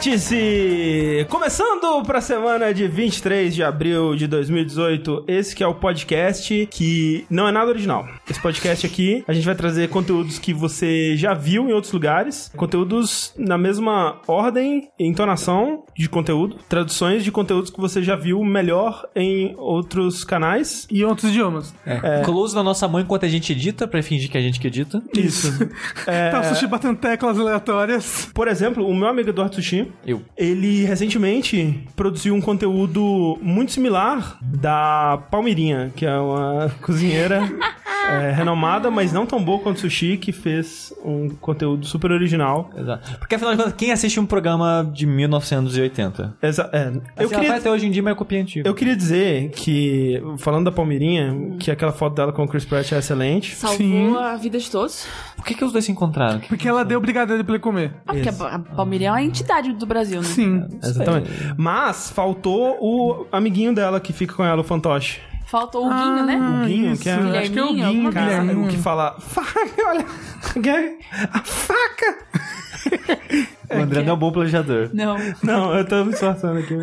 Vértice! Começando para a semana de 23 de abril de 2018, esse que é o podcast que não é nada original. Esse podcast aqui, a gente vai trazer conteúdos que você já viu em outros lugares, conteúdos na mesma ordem e entonação de conteúdo, traduções de conteúdos que você já viu melhor em outros canais. E outros idiomas. É. Close na nossa mão enquanto a gente edita, pra fingir que a gente que edita. Isso. É, Tá o sushi batendo teclas aleatórias. Por exemplo, o meu amigo Eduardo Sushi, Eu. ele recentemente produziu um conteúdo muito similar da Palmeirinha, que é uma cozinheira é, renomada, mas não tão boa quanto o Sushi, que fez um conteúdo super original. Exato. Porque afinal de contas, quem assiste um programa de 1980? Exa- é, Assim, eu, queria, até hoje em dia, mas é copia antiga. eu queria dizer que, falando da Palmeirinha, que aquela foto dela com o Chris Pratt é excelente. Salvou Sim. a vida de todos. Por que, que os dois se encontraram? Porque ela deu brigadeiro pra ele comer. Ah, porque a, a Palmeirinha é uma entidade do Brasil, né? Sim. Exatamente. Mas faltou o amiguinho dela que fica com ela, o fantoche. Faltou o Guinho, né? O Guinho, que é, acho que é o Guinho, cara, assim. o que fala, faca, olha, a faca. O André não é um bom planejador. Não. Não, eu tô me esforçando aqui.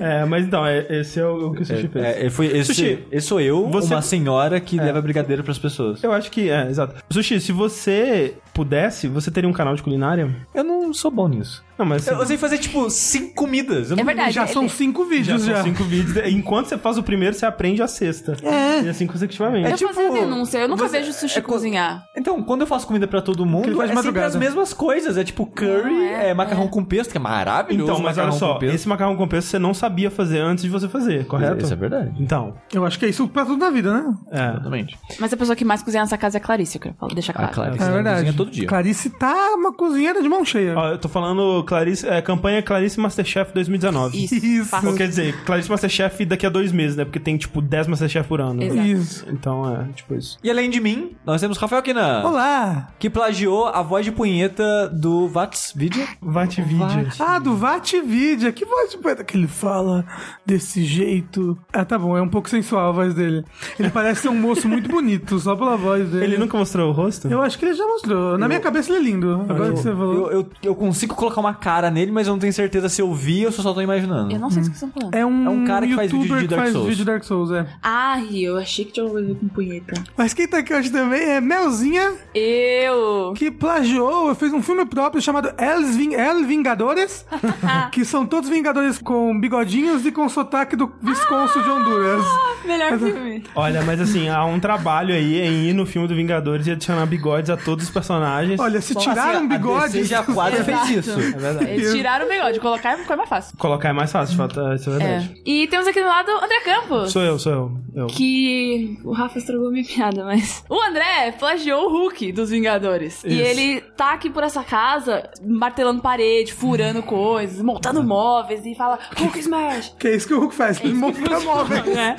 é, mas então, é- esse é o, o que o Sushi fez. É, é, foi, esse, Sushi, esse sou eu, você- uma senhora que leva brigadeiro pras pessoas. Eu acho que, é, exato. Sushi, se você pudesse, você teria um canal de culinária? Eu não sou bom nisso. Não, mas... Eu, eu sei fazer, tipo, cinco comidas. Eu É não- verdade. Já são cinco já vídeos são já. cinco vídeos. Enquanto você faz o primeiro, você aprende a sexta. É. E assim consecutivamente. Eu tipo, vou fazer a denúncia. Eu nunca você- vejo sushi é co- cozinhar. Então, quando eu faço comida pra todo ele mundo, faz de é sempre madrugada. as mesmas coisas. É tipo curry, Não, é, é, macarrão com pesto, que é maravilhoso. Então, mas olha macarrão só, com pesto. esse macarrão com pesto você não sabia fazer antes de você fazer, correto? Isso é verdade. Então, Eu acho que é isso pra tudo na vida, né? é. Exatamente. Mas a pessoa que mais cozinha nessa casa é a Clarice, eu quero falar- deixar claro. Ah, claro. É Cozinha verdade. todo dia. Clarice tá uma cozinheira de mão cheia. Ó, eu tô falando Clarice, é, campanha Clarice Masterchef 2019. Isso. Isso. Fácil. Ou quer dizer, Clarice Masterchef daqui a dois meses, né? Porque tem, tipo, 10 Masterchef por ano. Exato. Isso. Então, é, tipo isso. E além de mim, nós temos Rafael Kinan. Olá! Que plagiou a voz de punheta do Vats Video. Vatividia. Ah, do Vatividia. Que voz de poeta que ele fala desse jeito? Ah, tá bom, é um pouco sensual a voz dele. Ele parece ser um moço muito bonito, só pela voz dele. Ele nunca mostrou o rosto? Eu acho que ele já mostrou. Na minha cabeça ele é lindo. Agora que você falou. Eu, eu, eu consigo colocar uma cara nele, mas eu não tenho certeza se eu vi ou se eu só tô imaginando. Eu não sei o que vocês estão falando. É um, É um cara que faz vídeo de que Dark faz Souls. vídeo de Dark Souls, é. Ai, eu achei que tinha ouvido com punheta. Mas quem tá aqui hoje também é Melzinha, Eu! que plagiou, fez um filme próprio chamado Els Ving El Vingadores, que são todos Vingadores com bigodinhos e com sotaque do Visconso de Honduras. Melhor filme. Olha, mas assim, há um trabalho aí em ir no filme do Vingadores e adicionar bigodes a todos os personagens. Olha, se Assim, tiraram a DC bigodes... já quase fez isso. É verdade. Eles tiraram o bigode, colocar é mais fácil. Colocar é mais fácil, de fato, isso é É. verdade. E temos aqui do lado o André Campos. Sou eu, sou eu. eu. Que o Rafa estragou minha piada, mas. O André plagiou o Hulk dos Vingadores. E Isso. ele tá aqui por essa casa, martelando parede, furando coisas, montando móveis e fala Hulk Smash! Que é isso que o Hulk faz, ele monta móveis. né?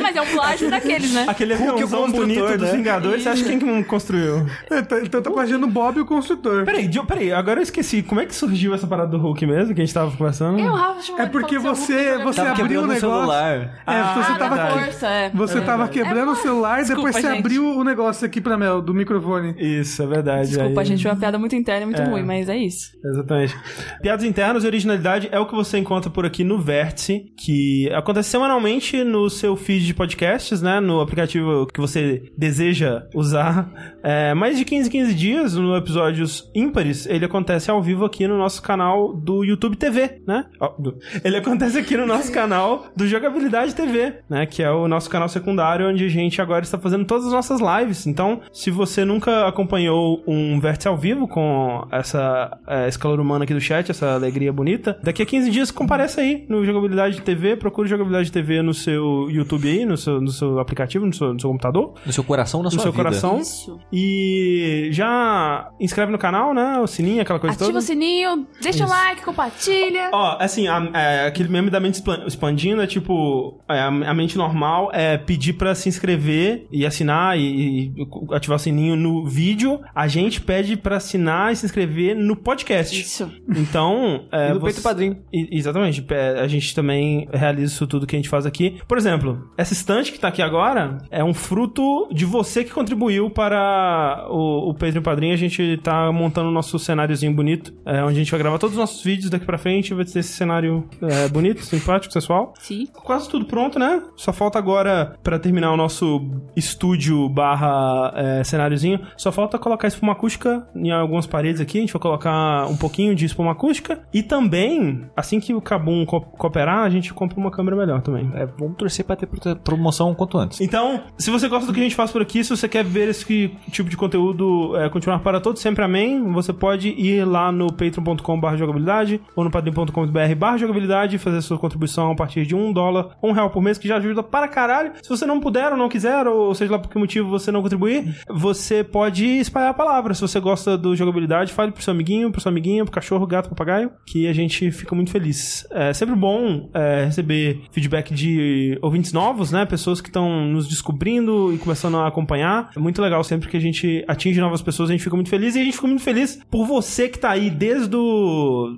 Mas é um plágio daqueles, né? Aquele Hulk é o aviãozão construtor, bonito dos né? Vingadores, você acha quem que construiu? É, tá- Então tá plagiando o Bob e o construtor. Peraí, peraí, agora eu esqueci. Como é que surgiu essa parada do Hulk mesmo, que a gente tava conversando? E o Rafa chamou É ele porque que você- Hulk você Tava abriu o quebrando o negócio. celular. É, Ah, você tava força, é. Você tava quebrando o celular, depois Desculpa, você gente. abriu o negócio aqui pra Mel, do microfone. Isso, é verdade. Desculpa, aí- gente, foi uma piada muito interna e muito É. ruim, mas é isso. Exatamente. Piadas internas e originalidade é o que você encontra por aqui no Vértice, que acontece semanalmente no seu feed de podcasts, né? No aplicativo que você deseja usar. É, mais de 15 15 dias, no episódios ímpares, ele acontece ao vivo aqui no nosso canal do YouTube TV, né? Ele acontece aqui no nosso canal do Jogabilidade TV, né? Que é o nosso canal secundário, onde a gente agora está fazendo todas as nossas lives. Então, se você nunca acompanhou um Vértice ao vivo com essa, é, esse calor humano aqui do chat, essa alegria bonita, daqui a 15 dias compareça aí no Jogabilidade TV, procure Jogabilidade TV no seu YouTube aí, no seu, no seu aplicativo, no seu, no seu computador, No seu coração, na no sua seu vida. coração. Isso. E já inscreve no canal, né? O sininho, aquela coisa Ativa toda. o sininho, deixa o Isso. like, compartilha. Ó, assim, a- é, aquele meme da mente expandindo é tipo, é, a, mente normal é pedir pra se inscrever e assinar e, e ativar o sininho no vídeo. A gente pede pra assinar e se inscrever no podcast. Isso. Então, é, E no você- Peito Padrinho. I- Exatamente. É, A gente também realiza isso tudo que a gente faz aqui. Por exemplo, essa estante que tá aqui agora é um fruto de você que contribuiu para o, o Patreon Padrim, a gente tá montando o nosso cenáriozinho bonito, é, onde a gente vai gravar todos os nossos vídeos daqui pra frente, vai ter esse cenário é, bonito, simpático, sensual. Sim. Quase tudo pronto, né? Só falta agora, pra terminar o nosso estúdio barra é, cenáriozinho, só falta colocar espuma acústica em algumas paredes aqui. A gente vai colocar um pouquinho de espuma acústica. E também, assim que o Kabum co cooperar, a gente compra uma câmera melhor também. É, vamos torcer pra ter pro- promoção o quanto antes. Então, se você gosta do que a gente faz por aqui, se você quer ver esse tipo de conteúdo é, continuar para todos sempre amém, você pode ir lá no patreon.com.br jogabilidade ou no padrim.com.br jogabilidade fazer sua contribuição a partir de um dólar, um real por mês, que já ajuda para caralho. Se você não puder ou não quiser, ou seja lá por que motivo você não contribuir, você pode espalhar a palavra. Se você gosta do jogabilidade, fale pro seu amiguinho, pro seu amiguinho, pro cachorro, gato, papagaio, que a gente fica muito feliz. É sempre bom é, receber feedback de ouvintes novos, né? Pessoas que estão nos descobrindo e começando a acompanhar. É muito legal sempre que a gente atinge novas pessoas, a gente fica muito feliz e a gente fica muito feliz por você que tá aí desde o,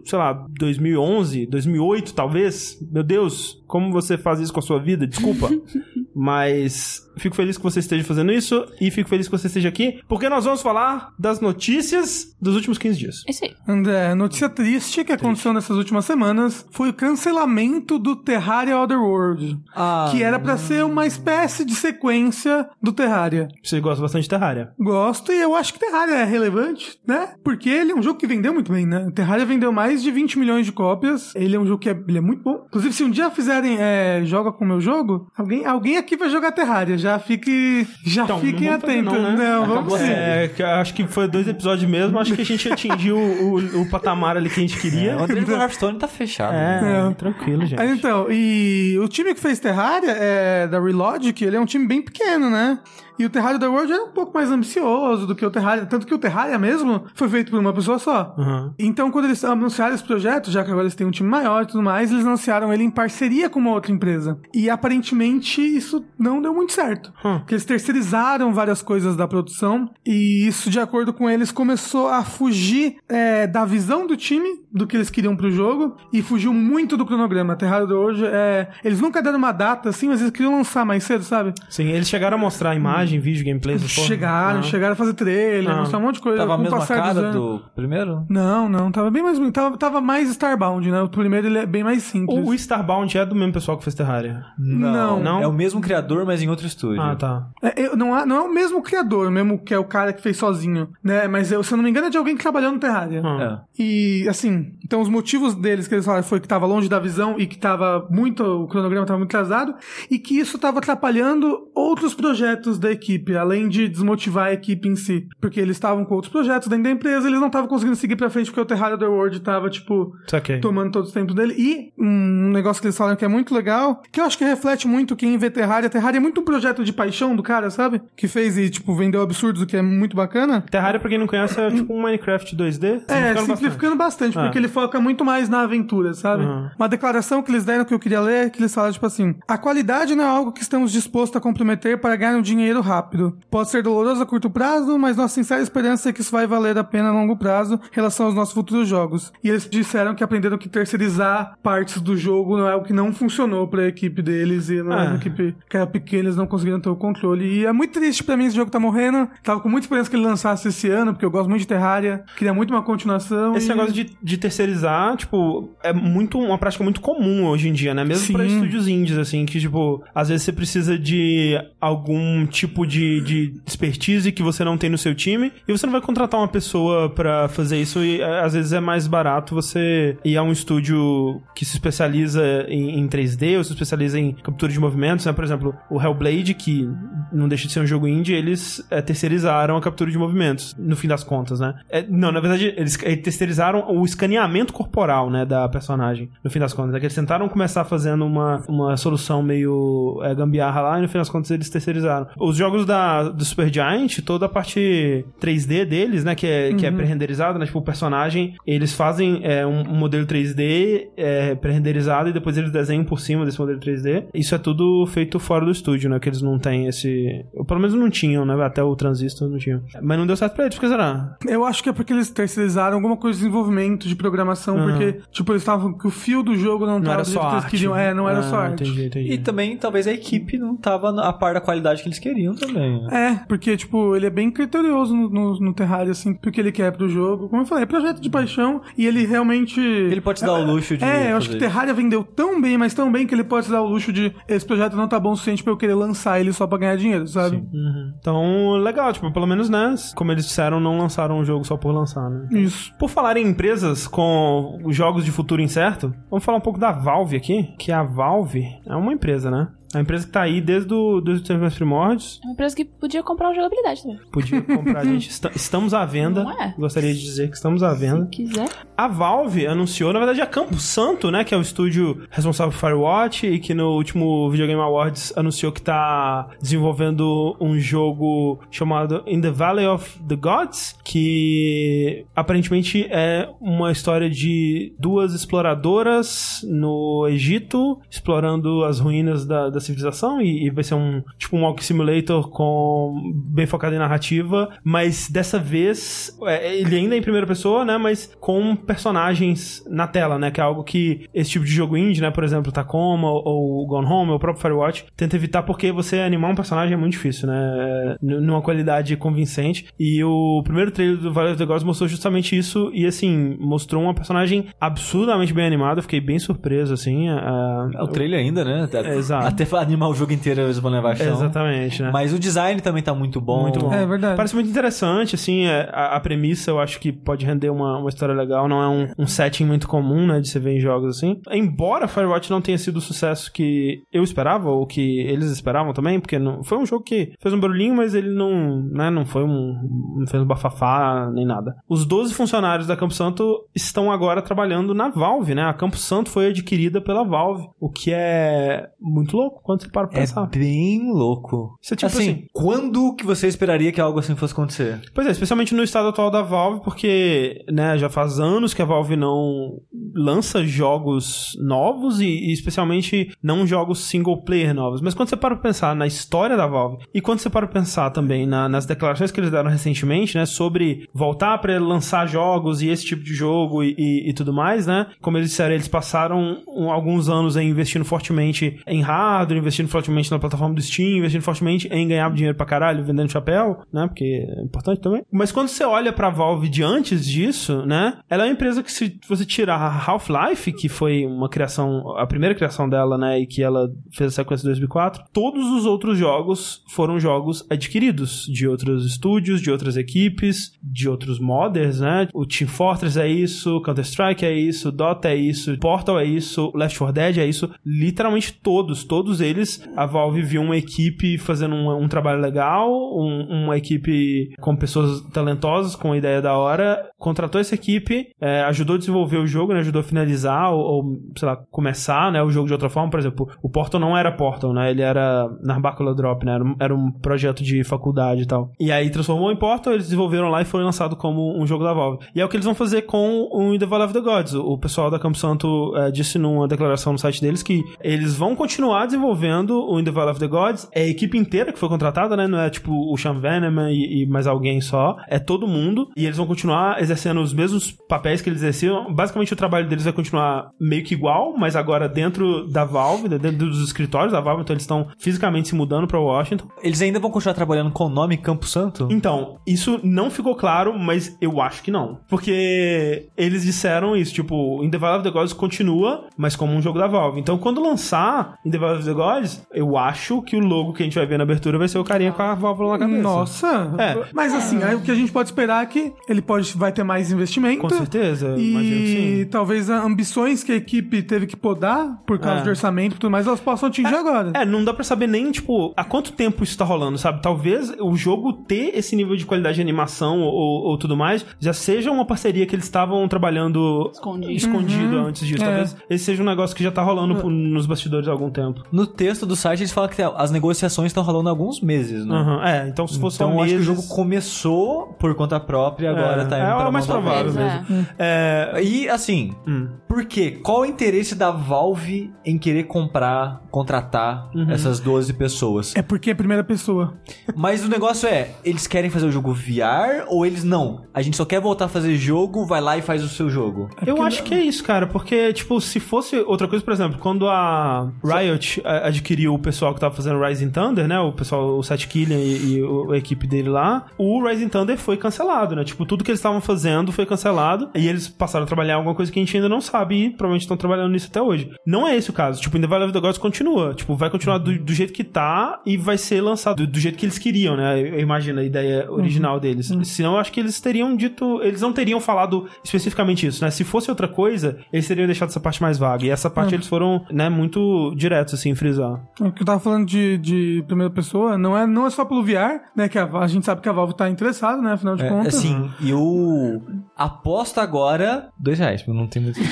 sei lá, 2011, 2008 talvez. Meu Deus, como você faz isso com a sua vida? Desculpa. Mas fico feliz que você esteja fazendo isso e fico feliz que você esteja aqui, porque nós vamos falar das notícias dos últimos 15 dias. É isso aí. André, notícia triste que aconteceu nessas últimas semanas foi o cancelamento do Terraria Otherworld. Ah, que era pra ser uma espécie de sequência do Terraria. Você gosta bastante de Terraria. Gosto e eu acho que Terraria é relevante, né? Porque ele é um jogo que vendeu muito bem, né? Terraria vendeu mais de 20 milhões de cópias. Ele é um jogo que é, ele é muito bom. Inclusive, se um dia fizerem é, Joga com o meu jogo, alguém, alguém aqui vai jogar Terraria. Já fique, já Então, fiquem não vamos atentos. não, né? vamos Acabou sim. assim. É, que eu acho que foi dois episódios mesmo, acho que a gente atingiu o, o- o patamar ali que a gente queria. o André do Hearthstone tá fechado. É, É. tranquilo, gente. Aí, então, e o time que fez Terraria, é, da Relogic, ele é um time bem pequeno, né? E o Terraria da World era um pouco mais ambicioso do que o Terraria, tanto que o Terraria mesmo foi feito por uma pessoa só. Uhum. Então, quando eles anunciaram esse projeto, já que agora eles têm um time maior e tudo mais, eles anunciaram ele em parceria com uma outra empresa. E aparentemente isso não deu muito certo. Hum. Porque eles terceirizaram várias coisas da produção e isso, de acordo com eles, começou a fugir é, da visão do time, do que eles queriam pro jogo, e fugiu muito do cronograma. Terraria hoje é. Eles nunca deram uma data assim, mas eles queriam lançar mais cedo, sabe? Sim, eles chegaram a mostrar imagem, vídeo, gameplay, chegaram, Ah. chegaram a fazer trailer, Ah. mostrar um monte de coisa. Tava a mesma cara do primeiro? Não, não, tava bem mais bonito. Tava, tava mais Starbound, né? O primeiro ele é bem mais simples. O, Starbound é do mesmo pessoal que fez Terraria. Não. Não? É o mesmo criador, mas em outro estúdio. Ah, tá. É, eu- não, é, não é o mesmo criador, mesmo que é o cara que fez sozinho, né? Mas eu, se eu não me engano é de alguém que trabalhou no Terraria. Ah. É. E, assim, então os motivos deles que eles falaram foi que tava longe da visão e que tava muito, o cronograma tava muito atrasado e que isso tava atrapalhando outros projetos da equipe, além de desmotivar a equipe em si. Porque eles estavam com outros projetos dentro da empresa, eles não estavam conseguindo seguir pra frente porque o Terraria The World tava, tipo, Saquei. tomando todo o tempo dele. E um negócio que eles falaram que é muito legal, que eu acho que reflete muito quem vê Terraria. Terraria é muito um projeto de paixão do cara, sabe? Que fez e, tipo, vendeu absurdos, o que é muito bacana. Terraria, pra quem não conhece, é tipo um Minecraft 2D. É, simplificando simplificando bastante, Ah. porque ele foca muito mais na aventura, sabe? Uhum. Uma declaração que eles deram que eu queria ler, que eles falaram, tipo assim: A qualidade não é algo que estamos dispostos a comprometer para ganhar um dinheiro rápido. Pode ser doloroso a curto prazo, mas nossa sincera esperança é que isso vai valer a pena a longo prazo em relação aos nossos futuros jogos. E eles disseram que aprenderam que terceirizar partes do jogo não é o que não funcionou pra equipe deles e não é uma equipe que era pequena, eles não conseguiram ter o controle. E é muito triste pra mim esse jogo tá morrendo. Tava com muita esperança que ele lançasse esse ano, porque eu gosto muito de Terraria, queria muito uma continuação. Esse e- negócio de, de terceirizar, tipo, é muito uma prática muito comum hoje em dia, né? Mesmo Sim. pra estúdios indies, assim, que, tipo, às vezes você precisa de algum tipo de, de expertise que você não tem no seu time e você não vai contratar uma pessoa pra fazer isso e é, às vezes é mais barato você ir a um estúdio que se especializa em, em 3D ou se especializa em captura de movimentos, né? Por exemplo, o Hellblade, que não deixa de ser um jogo indie, eles é, terceirizaram a captura de movimentos, no fim das contas, né? É, não, na verdade, eles é, terceirizaram o escaneamento corporal, né, da personagem, no fim das contas. É que eles tentaram começar fazendo uma, uma solução meio é, gambiarra lá e no fim das contas eles terceirizaram. Os jogos da, do Supergiant, toda a parte 3D deles, né, que é, que é pré-renderizada, né, tipo, o personagem, eles fazem é, um, um modelo 3D é, pré-renderizado e depois eles desenham por cima desse modelo 3D. Isso é tudo feito fora do estúdio, né, que eles não têm esse... ou Pelo menos não tinham, né, até o Transistor não tinham. Mas não deu certo pra eles, por que será? Eu acho que é porque eles terceirizaram alguma coisa de desenvolvimento de programação, porque, tipo, eles estavam que o fio do jogo não, Não tava era do jeito só que eles arte. queriam. É, não era Ah, só arte. Entendi, entendi. E também, talvez a equipe não tava a par da qualidade que eles queriam também. né? É, porque, tipo, ele é bem criterioso no, no, no Terraria, assim, porque ele quer pro jogo. Como eu falei, é projeto de paixão e ele realmente. Ele pode se dar o luxo de É, eu acho que Terraria vendeu tão bem, mas tão bem que ele pode se dar o luxo de esse projeto não tá bom o suficiente pra eu querer lançar ele só pra ganhar dinheiro, sabe? Uhum. Então, legal, tipo, pelo menos, né? Como eles disseram, não lançaram um jogo só por lançar, né? Isso. Por falar em empresas com jogos de futuro incerto, vamos falar um pouco da Valve aqui, que a Valve é uma empresa, né? Uma empresa que tá aí desde, o, desde os primórdios. É uma empresa que podia comprar jogabilidade também. Podia comprar a gente. Esta- estamos à venda. Não é? Gostaria de dizer que estamos à venda. Se quiser. A Valve anunciou, na verdade, a Campo Santo, né? Que é o estúdio responsável por Firewatch e que no último Video Game Awards anunciou que tá desenvolvendo um jogo chamado In the Valley of the Gods, que aparentemente é uma história de duas exploradoras no Egito, explorando as ruínas da, da civilização e, e vai ser um tipo um Walk Simulator com bem focado em narrativa, mas dessa vez é, ele ainda é em primeira pessoa, né, mas com personagens na tela, né, que é algo que esse tipo de jogo indie, né, por exemplo, Tacoma ou Gone Home, ou o próprio Firewatch, tenta evitar porque você animar um personagem é muito difícil, né, n- numa qualidade convincente. E o primeiro trailer do Valley of the Gods mostrou justamente isso e assim, mostrou uma personagem absurdamente bem animada, fiquei bem surpreso assim, a- É o trailer ainda, né? Até, É, exato. até animar o jogo inteiro eles vão levar a chão. Exatamente, né? Mas o design também tá muito bom. Muito bom. É verdade. Parece muito interessante, assim, é, a, a premissa eu acho que pode render uma, uma história legal, não é um, um setting muito comum, né, de você ver em jogos assim. Embora Firewatch não tenha sido o sucesso que eu esperava, ou que eles esperavam também, porque não, foi um jogo que fez um barulhinho, mas ele não, né, não foi um, não fez um bafafá, nem nada. Os 12 funcionários da Campo Santo estão agora trabalhando na Valve, né, a Campo Santo foi adquirida pela Valve, o que é muito louco quando você para pra É pensar. bem louco. Isso é tipo assim, assim- quando que você esperaria que algo assim fosse acontecer? Pois é, especialmente no estado atual da Valve, porque né, já faz anos que a Valve não lança jogos novos e, e especialmente não jogos single player novos. Mas quando você para pra pensar na história da Valve e quando você para pra pensar também na- nas declarações que eles deram recentemente, né, sobre voltar para lançar jogos e esse tipo de jogo e, e- e tudo mais, né? Como eles disseram, eles passaram alguns anos aí investindo fortemente em hardware, investindo fortemente na plataforma do Steam, investindo fortemente em ganhar dinheiro pra caralho vendendo chapéu, né? Porque é importante também. Mas quando você olha pra Valve de antes disso, né? Ela é uma empresa que se você tirar Half-Life, que foi uma criação, a primeira criação dela, né? E que ela fez a sequência 2004, todos os outros jogos foram jogos adquiridos de outros estúdios, de outras equipes, de outros modders, né? O Team Fortress é isso, Counter-Strike é isso, Dota é isso, Portal é isso, Left 4 Dead é isso. Literalmente todos, todos eles, a Valve viu uma equipe fazendo um, um trabalho legal, um- uma equipe com pessoas talentosas, com ideia da hora, contratou essa equipe, é, ajudou a desenvolver o jogo, né? ajudou a finalizar ou, ou, sei lá, começar né? o jogo de outra forma. Por exemplo, o Portal não era Portal, né? Ele era Narbacula Drop, né? Era um, era um projeto de faculdade e tal. E aí transformou em Portal, eles desenvolveram lá e foi lançado como um jogo da Valve. E é o que eles vão fazer com o the Valley of the Gods. O pessoal da Campo Santo é, disse numa declaração no site deles que eles vão continuar desenvolvendo o In the Valley of the Gods. É a equipe inteira que foi contratada, né? Não é tipo o Sean Veneman e, e mais alguém só. É todo mundo. E eles vão continuar exercendo os mesmos papéis que eles exerciam. Basicamente, o trabalho deles vai continuar meio que igual, mas agora dentro da Valve, né, dentro dos escritórios da Valve. Então, eles estão fisicamente se mudando para Washington. Eles ainda vão continuar trabalhando com o nome Campo Santo? Então, isso não ficou claro, mas eu acho que não. Porque eles disseram isso, tipo, In the Valley of the Gods continua, mas como um jogo da Valve. Então, quando lançar In the Valley of the Gods, eu acho que o logo que a gente vai ver na abertura vai ser o carinha com a válvula na cabeça. Nossa! É. Mas assim, aí o que a gente pode esperar é que ele pode, vai ter mais investimento. Com certeza, imagino que E sim. talvez ambições que a equipe teve que podar por causa É. de orçamento e tudo mais, elas possam atingir agora. É, não dá pra saber nem, tipo, há quanto tempo isso tá rolando, sabe? Talvez o jogo ter esse nível de qualidade de animação ou, ou tudo mais já seja uma parceria que eles estavam trabalhando Escondido. escondido antes disso. É. Talvez esse seja um negócio que já tá rolando por- nos bastidores há algum tempo. No texto do site eles falam que as negociações estão rolando há alguns meses, né? Aham, É, então se fosse Então só eu acho que o meses- jogo começou por conta própria e agora É, tá é, indo eu pra é mais provável mesmo. É, E assim, Hum. por quê? Qual o interesse da Valve em querer comprar, contratar Uhum. essas 12 pessoas? É porque é primeira pessoa. Mas o negócio é, eles querem fazer o jogo VR ou eles não? A gente só quer voltar a fazer jogo, vai lá e faz o seu jogo. Eu acho que é isso, cara, porque, tipo, se fosse outra coisa, por exemplo, quando a Riot adquiriu o pessoal que tava fazendo Rising Thunder, né, o pessoal, o Seth Killian e, e o- a equipe dele lá, o Rising Thunder foi cancelado, né, tipo, tudo que eles estavam fazendo foi cancelado, e eles passaram a trabalhar em alguma coisa que a gente ainda não sabe, e provavelmente estão trabalhando nisso até hoje. Não é esse o caso, tipo, ainda vai of the Gods continua, tipo, vai continuar do, do jeito que tá e vai ser lançado do, do jeito que eles queriam, né, eu imagino a ideia original deles. Senão, eu acho que eles teriam dito, eles não teriam falado especificamente isso, né, se fosse outra coisa, eles teriam deixado essa parte mais vaga, e essa parte eles foram, né, muito diretos, assim, frisar. O que eu tava falando de, de primeira pessoa não é, não é só pelo VR, né? Que a, a gente sabe que a Valve tá interessada, né? Afinal de É, contas. assim, e eu aposto agora dois reais, não tem muito.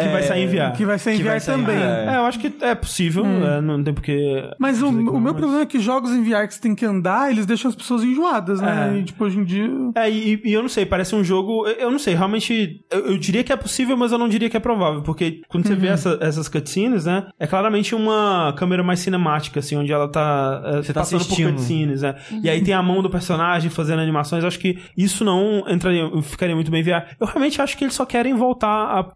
Que vai sair em VR. Que vai sair em também. VR. É, eu acho que é possível, é, não tem porque... Mas o, o meu mas- problema é que jogos em VR que você tem que andar, eles deixam as pessoas enjoadas, né? É. E, tipo, hoje em dia. É, e, e eu não sei, parece um jogo. Eu, não sei, realmente. Eu, eu diria que é possível, mas eu não diria que é provável. Porque quando você vê essa- essas cutscenes, né? É claramente uma câmera mais cinemática, assim, onde ela tá, é, Você tá passando por assistindo. cutscenes, né? E aí tem a mão do personagem fazendo animações. Acho que isso não entraria, ficaria muito bem VR. Eu realmente acho que eles só querem voltar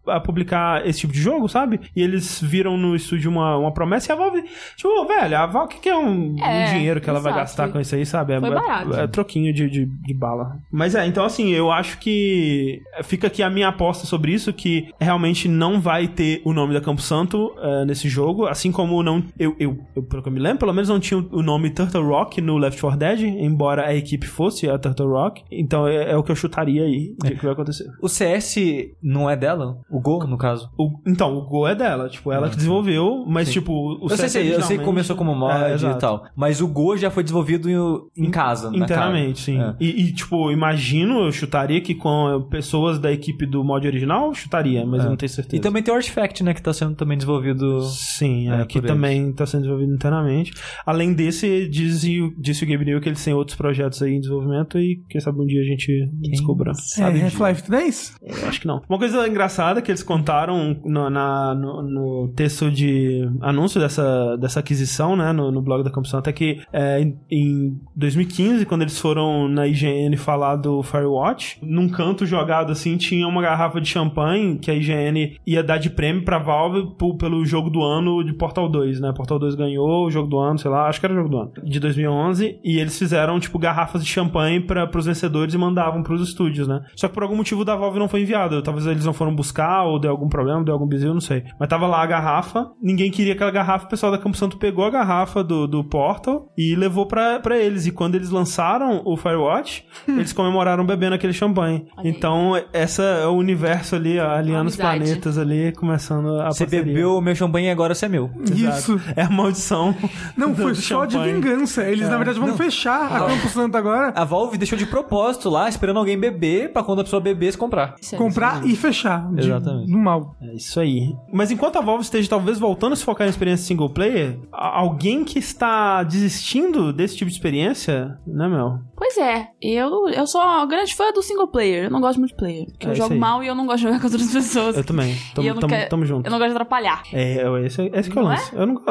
a, a publicar esse tipo de jogo, sabe? E eles viram no estúdio uma, uma promessa e a Valve. Tipo, velho, a Valve, o que, que é um, um É, dinheiro que ela vai exato. gastar com isso aí, sabe? É, Foi é- barato. é troquinho de, de, de bala. Mas é, então assim, eu acho que fica aqui a minha aposta sobre isso, que realmente não vai ter o nome da Campo Santo é, nesse jogo, assim como não. Eu, eu, eu, pelo que eu me lembro, pelo menos não tinha o nome Turtle Rock no Left 4 Dead, embora a equipe fosse a Turtle Rock. Então é, é o que eu chutaria aí. O que, que vai acontecer? O CS não é dela? O Go, no caso? O- então, o Go é dela, tipo, ela que desenvolveu, mas tipo, o eu CS sei, eu sei que começou como mod É, e tal. Mas o Go já foi desenvolvido em, em casa, na Internamente, sim. É. E, e, tipo, imagino, eu chutaria que com pessoas da equipe do mod original, eu chutaria, mas eu não tenho certeza. E também tem o Artifact, né, que tá sendo também desenvolvido. Sim, É, é, que também está sendo desenvolvido internamente. Além desse, disse, o- disse o Gabe New que eles têm outros projetos aí em desenvolvimento e quem sabe um dia a gente descubra. É, Sabe de- Half-Life 3? Eu acho que não. Uma coisa engraçada que eles contaram no, na- no, no texto de anúncio dessa, dessa aquisição, né, no, no blog da Campo Santo, é que é, em, em 2015, quando eles foram na IGN falar do Firewatch, num canto jogado assim, tinha uma garrafa de champanhe que a IGN ia dar de prêmio pra Valve pelo jogo do ano de Portal 2, né? Portal 2 ganhou o jogo do ano, sei lá, acho que era o jogo do ano, de 2011, e eles fizeram, tipo, garrafas de champanhe para pros vencedores e mandavam pros estúdios, né? Só que por algum motivo da Valve não foi enviado. Talvez eles não foram buscar, ou deu algum problema, deu algum bizil, não sei. Mas tava lá a garrafa, ninguém queria aquela garrafa, o pessoal da Campo Santo pegou a garrafa do, do Portal e levou pra, pra eles. E quando eles lançaram o Firewatch, eles comemoraram bebendo aquele champanhe. Aí. Então, essa é o universo ali, alinhando os planetas ali, começando a Você parceria. bebeu o meu champanhe e agora você é meu. Exato. Isso. É a maldição. Não, do- foi do só de champanhe. vingança. Eles, na verdade, vão fechar a Campo Santo agora, A Valve deixou de propósito lá, esperando alguém beber, pra quando a pessoa beber, se comprar. Isso é comprar e fechar. de- Exatamente. Do mal. É isso aí. Mas enquanto a Valve esteja talvez voltando a se focar em experiência single player, alguém que está desistindo desse tipo de experiência, né, Mel? Pois é, eu, eu sou uma grande fã do single player. Eu não gosto de multiplayer. Porque É eu jogo aí. mal e eu não gosto de jogar com outras pessoas. Eu também. Tamo, eu tamo, quero- tamo junto. Eu não gosto de atrapalhar. É, é, esse, esse que é o Não é? lance. Eu, não,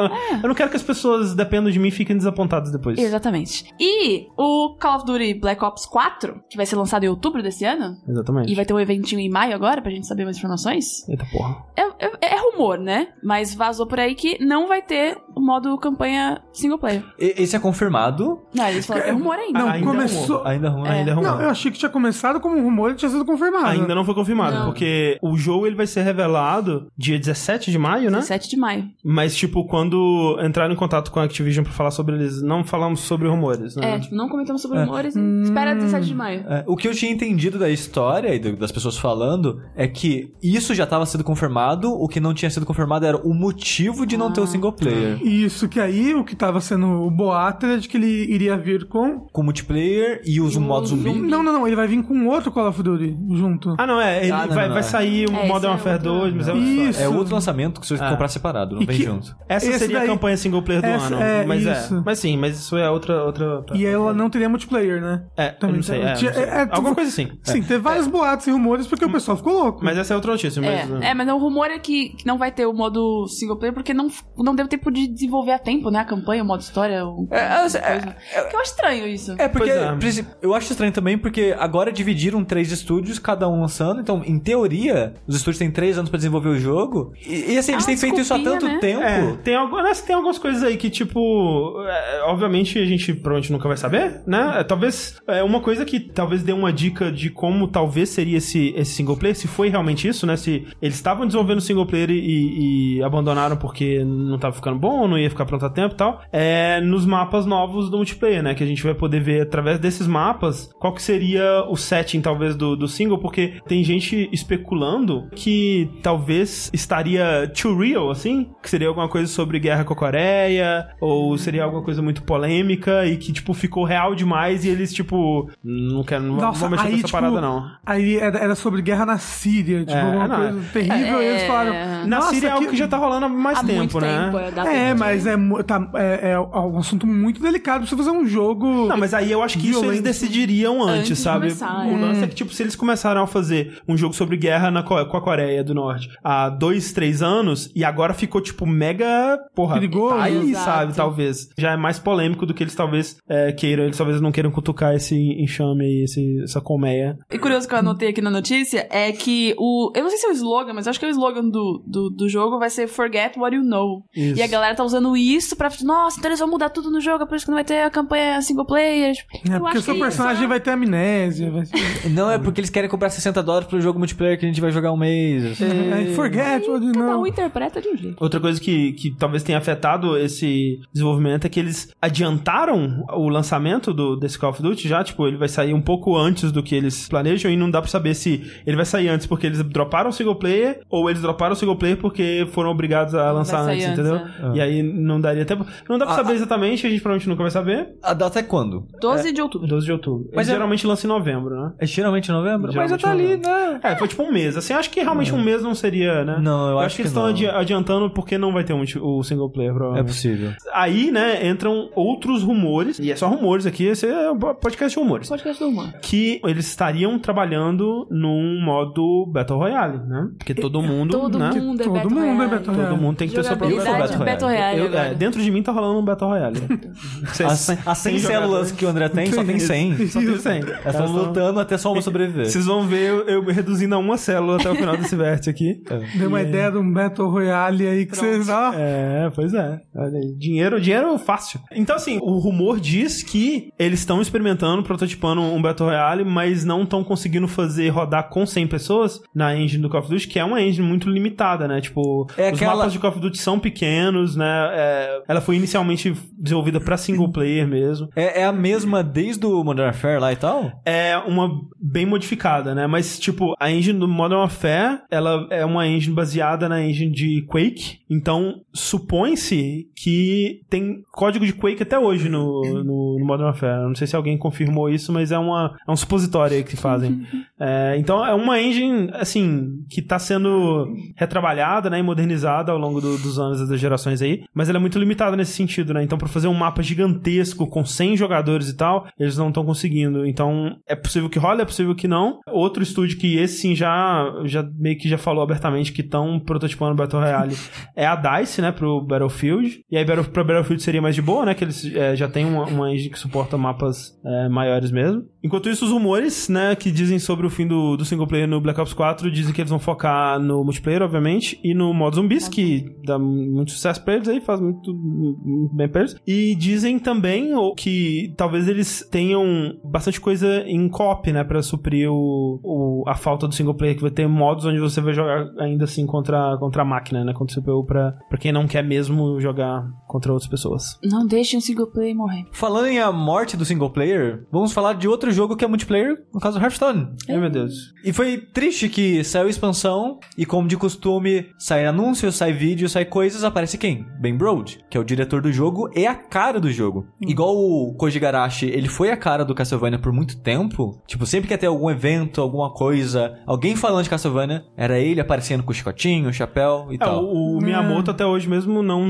eu não quero que as pessoas dependam de mim e fiquem desapontadas depois. Exatamente. E o Call of Duty Black Ops 4, que vai ser lançado em outubro desse ano, Exatamente. e vai ter um eventinho em maio agora, pra gente saber mais informações. Eita porra. É, é- é rumor, né? Mas vazou por aí que não vai ter o modo campanha single player. E- esse é confirmado. Não, eles falaram que é rumor ainda. Não, ainda é começou. Ainda ruim. Ainda é Não, rumor. eu achei que tinha começado como um rumor e tinha sido confirmado. Ainda não foi confirmado, Não. porque o jogo ele vai ser revelado dia 17 de maio, né? 17 de maio. Mas, tipo, quando entraram em contato com a Activision pra falar sobre eles, não falamos sobre rumores, né? É, tipo, não comentamos sobre rumores. e Espera 17 de maio. É, o que eu tinha entendido da história e das pessoas falando é que isso já estava sendo confirmado, o que não tinha sido confirmado era o motivo de não ter o single player. Isso, que aí o que tava sendo o boato era de que ele iria vir com. Com multiplayer e os o modo zumbi. Não, não, não, ele vai vir com outro Call of Duty junto. Ah, não, é. Ele Ah, não, vai, não, vai é. sair o É, Modern é Warfare outro. 2, mas é Isso. É outro lançamento que você Ah. comprar separado, não E vem que- junto. Essa Esse seria daí- a campanha single player do Essa- ano. é, mas isso. é. Mas sim, mas isso é outra. outra... E ela não teria multiplayer, né? É, Também não sei. tá- É, sei. é, é, Alguma coisa assim. Sim, teve vários boatos e rumores porque o pessoal ficou louco. Mas essa é outra notícia. Mas, É, é, mas o rumor é que, que não vai ter o modo single player porque não, não deu tempo de desenvolver a tempo, né? A campanha, o modo história. O, É, é, coisa. Que eu acho estranho isso. É, porque é. eu acho estranho também, porque agora dividiram três estúdios, cada um lançando. Então, em teoria, os estúdios têm três anos pra desenvolver o jogo. E, e, assim, eles Ah, têm feito isso há tanto né? tempo. É, tem, algumas, tem algumas coisas aí que, tipo, é, obviamente a gente provavelmente nunca vai saber, né? É, talvez, é uma coisa que talvez dê uma dica de como talvez seria esse, esse single player, se foi realmente isso, né? Se eles estavam desenvolvendo single player e, e abandonaram porque não tava ficando bom, não ia ficar pronto a tempo e tal, é nos mapas novos do multiplayer, né? Que a gente vai poder ver através desses mapas qual que seria o setting, talvez, do, do single, porque tem gente especulando que talvez estaria too real, assim, que seria alguma coisa sobre guerra com a Coreia, ou seria alguma coisa muito polêmica e que, tipo, ficou real demais e eles, tipo, não quero, não Nossa, vou mexer aí, com essa tipo, parada, não. Aí era, sobre guerra na Síria, tipo, É, alguma não, coisa terrível, e eles É. falaram. Na "Nossa, Síria é algo que- que já tá rolando há mais Há tempo, muito né? tempo. dá É, mas é, mu- tá, é, é um assunto muito delicado pra você fazer um jogo. Não, mas aí eu acho que isso eles Violento. decidiriam antes, Antes de sabe? começar, o é. lance é que, tipo, se eles começaram a fazer um jogo sobre guerra na, Co- com a Coreia do Norte há dois, três anos, e agora ficou, tipo, mega, porra, Perigoso. tá aí, Exato. sabe? Talvez. Já é mais polêmico do que eles talvez é, queiram. Eles talvez não queiram cutucar esse enxame aí, esse, essa colmeia. E curioso que eu anotei aqui na notícia é que o. Eu não sei se é o slogan, mas acho que é o slogan do, do, do jogo vai ser Forget What You Know. Isso. E a galera tá usando isso pra. Nossa, então eles vão mudar tudo no jogo, é por isso que não vai ter a campanha single player. É Eu porque acho seu personagem isso, vai ter amnésia. Vai ser... Não, é porque eles querem comprar 60 dólares pro jogo multiplayer que a gente vai jogar um mês. É, forget what you Cada um interpreta de um jeito. Outra coisa que, que talvez tenha afetado esse desenvolvimento é que eles adiantaram o lançamento do, desse Call of Duty já, tipo, ele vai sair um pouco antes do que eles planejam e não dá pra saber se ele vai sair antes porque eles droparam o single player ou eles droparam o single player porque foram obrigados a lançar antes, antes, entendeu? E aí não daria tempo. Não dá pra Ah, saber exatamente, a gente provavelmente nunca vai saber. A data é quando? 12 de outubro. 12 de outubro. Mas Mas é- geralmente lança em novembro, né? É geralmente em novembro? Mas já Geralmente tá ali, né? É, foi tipo um mês. Assim, acho que realmente um mês não seria, né? Não, eu acho que que eles estão adi- adiantando porque não vai ter um, o single player, É provavelmente. possível. Aí, né, entram outros rumores, e é só rumores aqui, esse é um podcast de rumores, Podcast do humor. que eles estariam trabalhando num modo Battle Royale, né? Porque todo mundo, Todo né? mundo é Todo Battle mundo é Royale. Battle Royale. Todo mundo tem que ter sua própria Battle Royale. Royale. Eu- é, dentro de mim tá rolando um Battle Royale. As, as 100 células que o André tem, só tem 100. Só tem 100. Elas estão lutando até só uma sobreviver. Vocês vão ver eu, eu reduzindo a uma célula até o final desse vértice aqui. Deu uma ideia de um Battle Royale aí que vocês. Ó, É, pois é. Olha aí. Dinheiro, dinheiro fácil. Então, assim, o rumor diz que eles estão experimentando, prototipando um Battle Royale, mas não estão conseguindo fazer rodar com 100 pessoas na engine do Call of Duty, que é uma engine muito limitada, né? Tipo, É os aquela- mapas de Call of Duty são pequenos, né? É, ela foi inicialmente desenvolvida pra single player mesmo. É, é a mesma desde o Modern Warfare lá e tal? É uma bem modificada, né? Mas, tipo, a engine do Modern Warfare, ela é uma engine baseada na engine de Quake. Então, supõe-se que tem código de Quake até hoje no, no, no Modern Warfare. Não sei se alguém confirmou isso, mas é, uma, é um supositório aí que fazem. É, então, é uma engine, assim, que tá sendo retrabalhada, né? E modernizada ao longo do- dos anos e das gerações aí. Mas ela é muito limitada nesse sentido, né? Então, pra fazer um mapa gigantesco com 100 jogadores e tal, eles não estão conseguindo. Então, é possível que role, é possível que não. Outro estúdio que esse sim já, já meio que já falou abertamente que estão prototipando Battle Royale é a DICE, né? Pro Battlefield. E aí, pra Battlefield seria mais de boa, né? Que eles é, já tem uma, uma engine que suporta mapas é, maiores mesmo. Enquanto isso, os rumores, né? Que dizem sobre o fim do, do single player no Black Ops 4 dizem que eles vão focar no multiplayer, obviamente, e no modo zumbis, que dá muito sucesso pra eles aí, faz muito, muito bem pra eles. E dizem também o- que talvez eles tenham bastante coisa em co-op, né? Pra suprir o, o- a falta do single player, que vai ter modos onde você vai jogar ainda assim contra, contra a máquina, né? Contra o CPU, pra, pra quem não quer mesmo jogar contra outras pessoas. Não deixem o single player morrer. Falando em a morte do single player, vamos falar de outro jogo que é multiplayer, no caso do Hearthstone. Ai, meu Deus. E foi triste que saiu a expansão e como de costume, sai anúncio, sai vídeo, sai coisas, aparece quem? Ben Brode, que é o diretor do jogo e a cara do jogo. Igual o Koji Garashi, ele foi a cara do Castlevania por muito tempo. Tipo, sempre que ia ter algum evento, alguma coisa, alguém falando de Castlevania, era ele aparecendo com o chicotinho, o chapéu e É, tal. o, o Miyamoto até hoje mesmo não,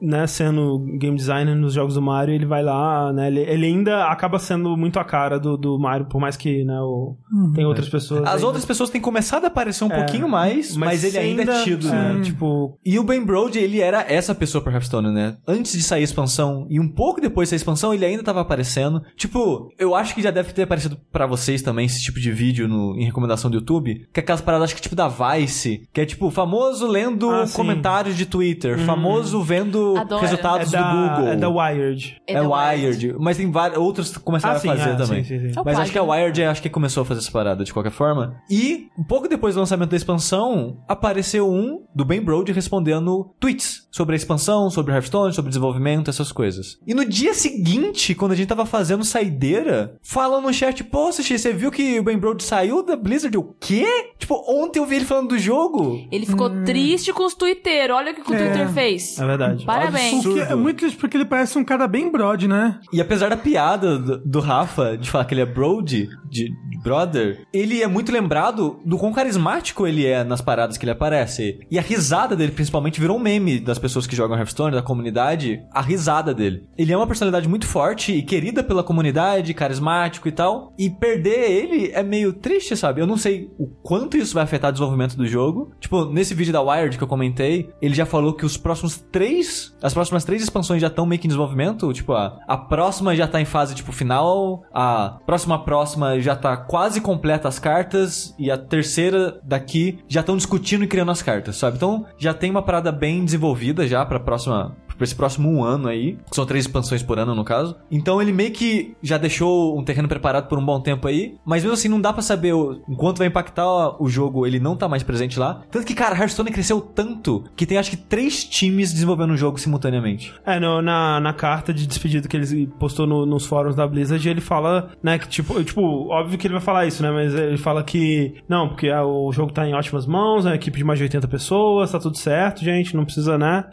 né, sendo game designer nos jogos do Mario, ele vai lá, né, ele, ele ainda acaba sendo muito a cara do, do Mario, por mais que, né, o, tem outras pessoas As ainda- outras pessoas têm começado a aparecer um É, pouquinho mais, mas, ele ainda é tido, né? Tipo, E o Ben Brode, ele era essa pessoa pro Hearthstone, né? Antes de sair a expansão e um pouco depois da expansão, ele ainda tava aparecendo. Tipo, eu acho que já deve ter aparecido pra vocês também esse tipo de vídeo no, em recomendação do YouTube, que é aquelas paradas, acho que tipo da Vice, que é tipo famoso lendo Ah, comentários de Twitter, famoso vendo Adoro. é resultados da, do Google. é da Wired. É Wired. Mas tem vários outros que começaram Ah, sim, a fazer é, também. sim, sim. É Mas acho que a? Wired acho que começou a fazer essa parada de qualquer forma. E um pouco depois do lançamento da expansão, apareceu um do Ben Brode respondendo tweets sobre a expansão, sobre Hearthstone, sobre desenvolvimento, essas coisas. E no dia seguinte, quando a gente tava fazendo saideira, falam no chat, pô, Sushi, você viu que o Ben Brode saiu da Blizzard? O quê? Tipo, ontem eu vi ele falando do jogo. Ele ficou triste com os twitteiros. Olha o que o É. Twitter fez. É verdade. Parabéns. É muito triste porque ele parece um cara bem brode, né? E apesar da piada do, do Rafa de falar que ele é Brody, de, de brother, ele é muito lembrado do quão carismático ele é nas paradas que ele aparece. E a risada dele, principalmente, virou um meme das pessoas que jogam Hearthstone, da comunidade. A risada dele. Ele é uma personalidade muito forte e querida pela comunidade, carismático e tal. E perder ele é meio triste, sabe? Eu não sei o quanto isso vai afetar o desenvolvimento do jogo. Tipo, nesse vídeo da Wired que eu comentei, ele já falou que os próximos três. As próximas três expansões já estão meio que em desenvolvimento. Tipo, a, a próxima já tá em fase, tipo, final. A próxima próxima já tá quase completa as cartas. E a terceira daqui já estão discutindo e criando as cartas, sabe? Então já tem uma parada bem desenvolvida já pra próxima pra esse próximo um ano aí. que São três expansões por ano, no caso. Então ele meio que já deixou um terreno preparado por um bom tempo aí. Mas mesmo assim, não dá pra saber o, o quanto vai impactar o jogo. Ele não tá mais presente lá. Tanto que, cara, Hearthstone cresceu tanto que tem acho que três times desenvolvendo o jogo simultaneamente. É, no- na, na carta de despedida que ele postou no- nos fóruns da Blizzard, ele fala, né, que tipo, tipo, óbvio que ele vai falar isso, né, mas ele fala que, não, porque ah, o jogo tá em ótimas mãos, é uma equipe de mais de 80 pessoas, tá tudo certo, gente, não precisa, né,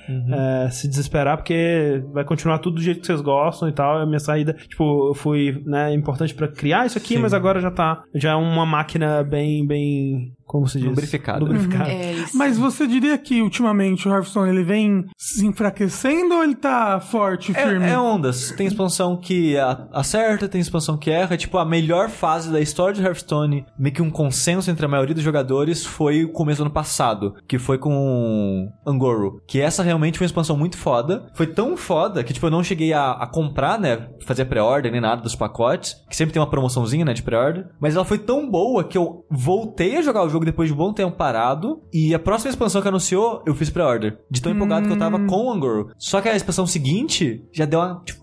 é, se desesperar, porque vai continuar tudo do jeito que vocês gostam e tal, a minha saída, tipo, eu fui, né, importante pra criar isso aqui, Sim. mas agora já tá, já é uma máquina bem, bem, como se diz? Lubrificada. Lubrificada. É isso. Mas você diria que ultimamente o Hearthstone ele vem se enfraquecendo ou ele tá forte, firme? É, é ondas. Tem expansão que a- acerta, tem expansão que erra. Tipo, a melhor fase da história de Hearthstone, meio que um consenso entre a maioria dos jogadores, foi o começo do ano passado, que foi com Angoro. Que essa realmente foi uma expansão muito foda. Foi tão foda que, tipo, eu não cheguei a, a comprar, né? Fazer pré-order nem nada dos pacotes, que sempre tem uma promoçãozinha, né, de pré-order. Mas ela foi tão boa que eu voltei a jogar o jogo depois de um bom tempo parado. E a próxima expansão que anunciou, eu fiz pré-order. De tão empolgado que eu tava com o Angoro. Só que a expansão seguinte já deu uma. Tipo,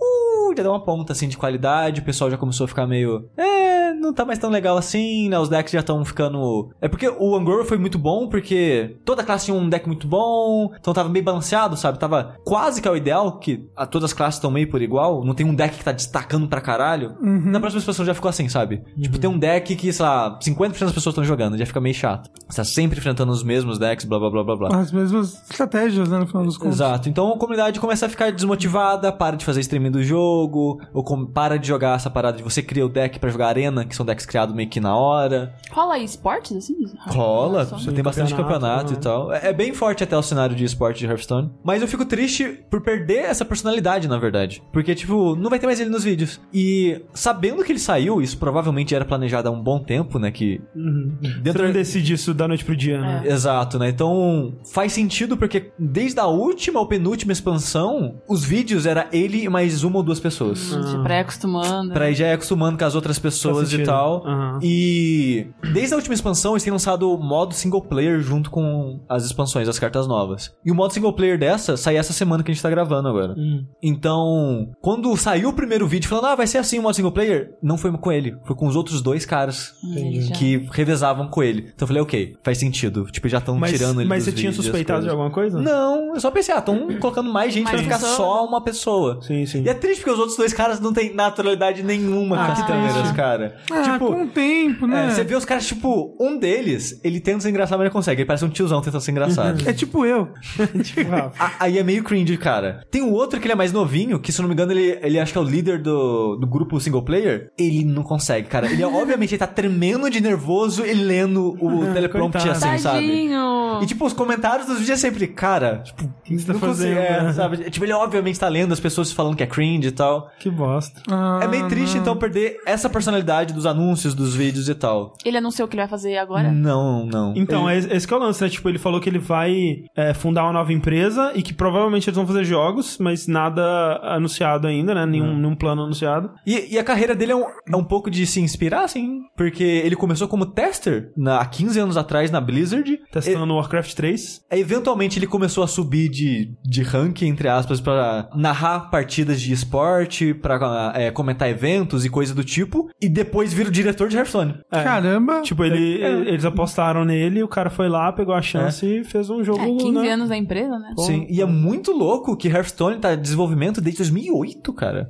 uh, já deu uma ponta assim de qualidade. O pessoal já começou a ficar meio. É, não tá mais tão legal assim, né? Os decks já estão ficando. É porque o Angoro foi muito bom, porque toda classe tinha um deck muito bom. Então tava meio balanceado, sabe? Tava quase que ao ideal, que a, todas as classes estão meio por igual. Não tem um deck que tá destacando pra caralho. Na próxima expansão já ficou assim, sabe? Tipo, tem um deck que, sei lá, 50% das pessoas estão jogando, já fica meio chato. Você tá sempre enfrentando os mesmos decks, blá blá blá blá blá. As mesmas estratégias, né, no final dos contos. Exato. Então a comunidade começa a ficar desmotivada, para de fazer streaming do jogo, ou com- para de jogar essa parada de você cria o deck pra jogar arena, que são decks criados meio que na hora. Rola aí esportes, assim? Rola, você tem bastante campeonato, campeonato, e né? tal. É é bem forte até o cenário de esporte de Hearthstone. Mas eu fico triste por perder essa personalidade, na verdade. Porque, tipo, não vai ter mais ele nos vídeos. E sabendo que ele saiu, isso provavelmente era planejado há um bom tempo, né? Que Uhum. dentro Você não decide isso da noite pro dia, né? Exato, né? Então faz sentido porque desde a última ou penúltima expansão, os vídeos era ele e mais uma ou duas pessoas. Se pré-acostumando. Pra ir já ir acostumando com as outras pessoas e tal. Aham. E desde a última expansão, eles têm lançado o modo single player junto com as expansões, as cartas novas. E o modo single player dessa sai essa semana que a gente tá gravando agora. Hum. Então, quando saiu o primeiro vídeo falando, ah, vai ser assim o modo single player, não foi com ele, foi com os outros dois caras Entendi. Que revezavam com ele. Então eu falei, ok, faz sentido. Tipo, já estão tirando ele mas dos você tinha suspeitado de alguma coisa? Não, eu só pensei, ah, estão colocando mais gente Mais pra ficar pessoa. só uma pessoa. Sim, sim. E é triste porque os outros dois caras não têm naturalidade nenhuma Ah, com as câmeras, cara. Ah, tipo, com o tempo, né? é, você vê os caras, tipo, um deles, ele tenta ser engraçado, mas ele consegue. Ele parece um tiozão tentando ser engraçado. É tipo eu. Tipo, Rafa. A- Aí é meio cringe, cara. Tem o outro que ele é mais novinho, que se não me engano, ele, ele acho que é o líder do, do grupo single player. Ele não consegue, cara. Ele, obviamente, ele tá tremendo de nervoso e lendo o teleprompter coitado. assim, sabe? Tadinho. E, tipo, os comentários dos vídeos é sempre, cara, tipo, o que você tá fazendo, É, sabe? Tipo, ele obviamente tá lendo as pessoas falando que é cringe e tal. Que bosta. Ah, é meio triste, não. então, perder essa personalidade dos anúncios, dos vídeos e tal. Ele anunciou o que ele vai fazer agora? Não, não. Então, Ele- é esse que é o lance, né? Tipo, ele falou que ele vai é, fundar uma nova empresa e que provavelmente eles vão fazer jogos, mas nada anunciado ainda, né? Nenhum, nenhum plano anunciado. E, e a carreira dele é um, é um pouco de se inspirar, assim, porque ele começou como tester na, há 15 anos atrás na Blizzard. Testando Warcraft 3. E, eventualmente ele começou a subir de, de ranking, entre aspas, pra narrar partidas de esporte, pra é, comentar eventos e coisa do tipo. E depois vira o diretor de Hearthstone. É. Caramba. Tipo, ele, eles apostaram nele, o cara foi lá, pegou a chance e fez um jogo. É, 15 né? anos da empresa, né? Sim, e é muito louco que Hearthstone tá em desenvolvimento desde 2008, cara.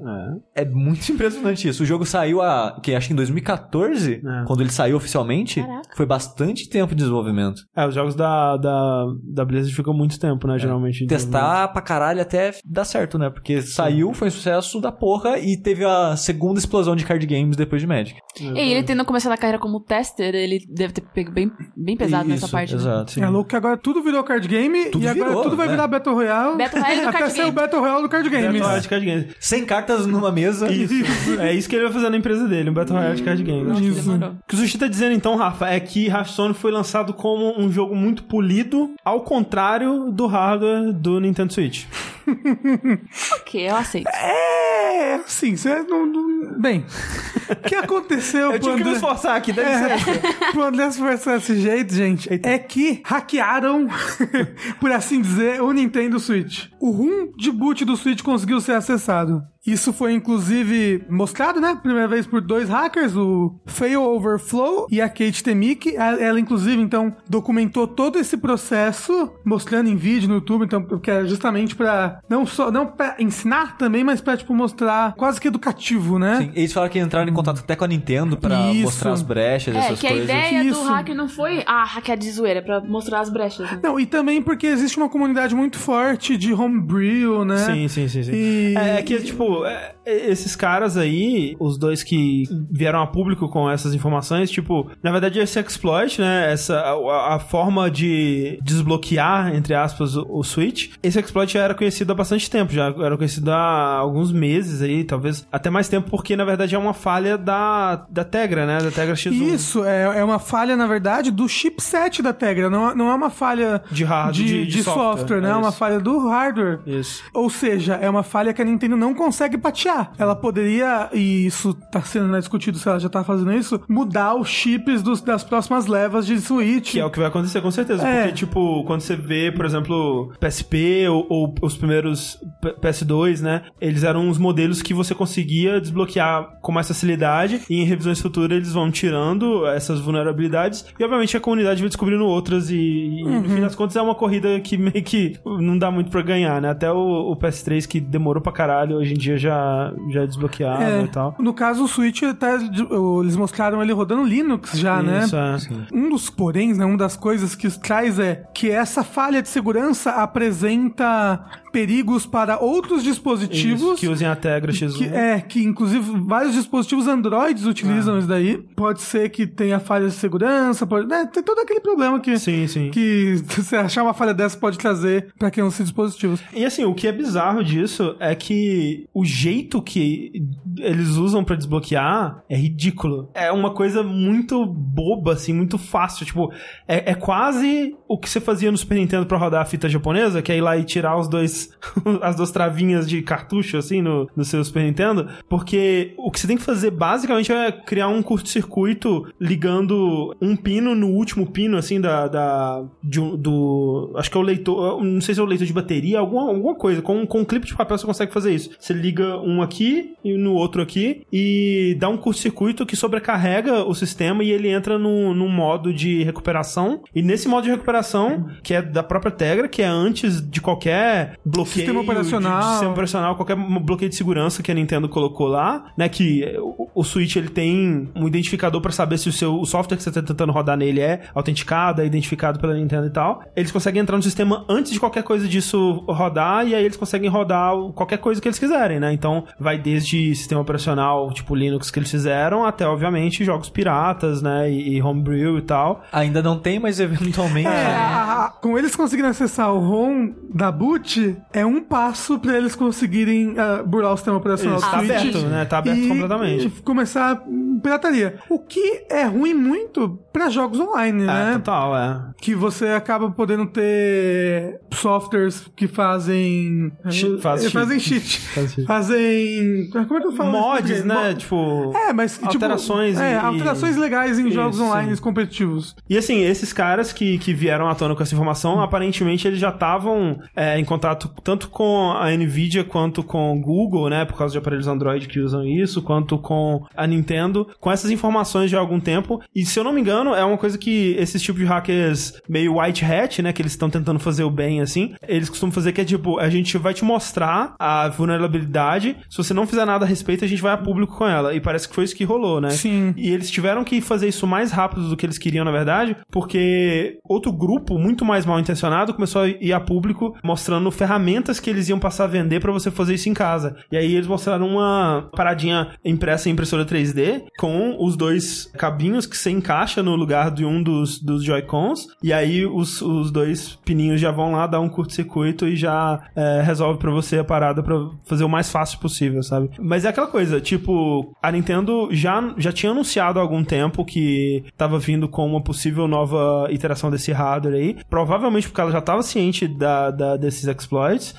É. É muito impressionante isso. O jogo saiu a, que acho que em 2014, É. quando ele saiu oficialmente, Caraca. foi bastante tempo de desenvolvimento. É, os jogos da, da, da Blizzard ficam muito tempo, né? Geralmente. Testar pra caralho até dar certo, né? Porque saiu, foi um sucesso da porra e teve a segunda explosão de card games depois de Magic. E ele tendo começado a carreira como tester, ele deve ter pego bem, bem pesado nessa Isso, parte. né? Exato. sim. É louco que agora tudo virou card game Tudo e agora virou, tudo vai né? virar Battle Royale. Battle Royale do Até ser o game. Battle Royale do card game. Battle Royale de card games. Sem cartas numa mesa. Isso. é isso que ele vai fazer na empresa dele, um Battle Royale de card games. Nossa, Isso. O que o Sushi tá dizendo então, Rafa, é que Hearthstone foi lançado como um jogo muito polido, ao contrário do hardware do Nintendo Switch. Ok, eu aceito. É, assim, você não, não- Bem, o que aconteceu Eu tive que me André- esforçar aqui, dá licença. É, pro André se forçar desse jeito, gente, é que hackearam, por assim dizer, o Nintendo Switch. O ROM de boot do Switch conseguiu ser acessado. Isso foi, inclusive, mostrado, né? Primeira vez por dois hackers, o Fail Overflow e a Kate Temik. Ela, inclusive, então, documentou todo esse processo, mostrando em vídeo no YouTube, então, que é justamente pra, não só, não pra ensinar também, mas pra, tipo, mostrar quase que educativo, né? Sim, eles falaram que entraram em contato até com a Nintendo pra Isso. mostrar as brechas, É, essas que a coisas. ideia Isso. do hacker não foi, ah, hackear de zoeira, pra mostrar as brechas. Né? Não, e também porque existe uma comunidade muito forte de homebrew, né? Sim, sim, sim, sim. E- É, é que, tipo, é, é, esses caras aí, os dois que vieram a público com essas informações, tipo, na verdade esse exploit, né, essa, a, a forma de desbloquear, entre aspas, o, o Switch, esse exploit já era conhecido há bastante tempo, já era conhecido há alguns meses aí, talvez até mais tempo, porque na verdade é uma falha da, da Tegra, né, da Tegra X1. Isso, é, é uma falha, na verdade, do chipset da Tegra. Não, é- não é uma falha De hard- de, de- de de software, software, né? é É uma falha do hardware. Isso. Ou seja, é uma falha que a Nintendo não consegue patear. Ela poderia, e isso tá sendo né, discutido se ela já tá fazendo isso, mudar os chips dos- das próximas levas de Switch. Que é o que vai acontecer com certeza. É. Porque, tipo, quando você vê, por exemplo, PSP ou, ou os primeiros P- PS2, né? Eles eram uns modelos que você conseguia desbloquear com mais facilidade. E em revisões futuras eles vão tirando essas vulnerabilidades. E obviamente a comunidade vai descobrindo outras. E, e, Uhum. no fim das contas é uma corrida que meio que não dá muito pra ganhar, né? Até o, o PS3 que demorou pra caralho, hoje em dia já, já é desbloqueado É, e tal. no caso, o Switch, tá, eles mostraram ele rodando Linux já, né? Isso, é. Um dos poréns, né, uma das coisas que isso traz é que essa falha de segurança apresenta perigos para outros dispositivos. Isso, que usem a Tegra X1. que- é, que inclusive vários dispositivos Androids utilizam Ah. isso daí. Pode ser que tenha falhas de segurança, pode, né, tem todo aquele problema que, Sim, sim. que você achar uma falha dessa pode trazer para quem usa dispositivos. E assim, o que é bizarro disso é que o jeito que eles usam pra desbloquear é ridículo. É uma coisa muito boba, assim, muito fácil. Tipo, é, é quase o que você fazia no Super Nintendo pra rodar a fita japonesa, que é ir lá e tirar os dois, as duas travinhas de cartucho, assim, no, no seu Super Nintendo. Porque o que você tem que fazer, basicamente, é criar um curto-circuito ligando um pino no último pino, assim, da. da de do. Acho que é o leitor. Não sei se é o leitor de bateria, alguma, alguma coisa. Com, com um clipe de papel você consegue fazer isso. Você liga um aqui e no outro aqui e dá um curto-circuito que sobrecarrega o sistema e ele entra num, num modo de recuperação. E nesse modo de recuperação, que é da própria Tegra, que é antes de qualquer bloqueio Sistema operacional. De, de sistema operacional, qualquer bloqueio de segurança que a Nintendo colocou lá, né? Que o, o Switch ele tem um identificador pra saber se o seu o software que você tá tentando rodar nele é autenticado, é identificado pela Nintendo e tal. Eles conseguem entrar no sistema antes de qualquer coisa disso rodar e aí eles conseguem rodar qualquer coisa que eles quiserem, né? Então vai desde sistema operacional tipo Linux que eles fizeram até obviamente jogos piratas, né? E, e homebrew e tal. Ainda não tem, mas eventualmente. É, a- a- com eles conseguirem acessar o ROM da boot, é um passo pra eles conseguirem ah, burlar o sistema operacional Isso, do tá Switch aberto, né? Tá aberto e- completamente. e começar pirataria. O que é ruim muito pra jogos online, É, né? total, é. Que você acaba podendo ter softwares que fazem. Che- faz eh, fazem cheat. cheat. Fazem. Como é que eu falo? Mods, né? Tipo. É, mas tipo, alterações é, e- alterações legais em jogos Isso, online sim. competitivos. E assim, esses caras que, que vieram à tona com essa informação, aparentemente eles já estavam é, em contato tanto com a Nvidia quanto com o Google, né? Por causa de aparelhos Android que usam isso, quanto com a Nintendo, com essas informações de algum tempo. E se eu não me engano, é uma coisa que esses tipos de hackers meio white hat, né? Que eles estão tentando fazer o bem assim, eles costumam fazer que é tipo, a gente vai te mostrar a vulnerabilidade, se você não fizer nada a respeito, a gente vai a público com ela. E parece que foi isso que rolou, né? Sim. E eles tiveram que fazer isso mais rápido do que eles queriam, na verdade, porque outro grupo, muito mais mal intencionado, começou a ir a público mostrando ferramentas que eles iam passar a vender pra você fazer isso em casa. E aí eles mostraram uma paradinha impressa em impressora 3D com os dois cabinhos que você encaixa no lugar de um dos, dos Joy-Cons. E aí os, os dois pininhos já vão lá dar um curto-circuito e já é, resolve pra você a parada pra fazer o mais fácil possível, sabe? Mas é aquela coisa, tipo, a Nintendo já, já tinha anunciado há algum tempo que tava vindo com uma possível nova iteração desse hardware aí. Provavelmente porque ela já tava ciente da, da- desses exploits.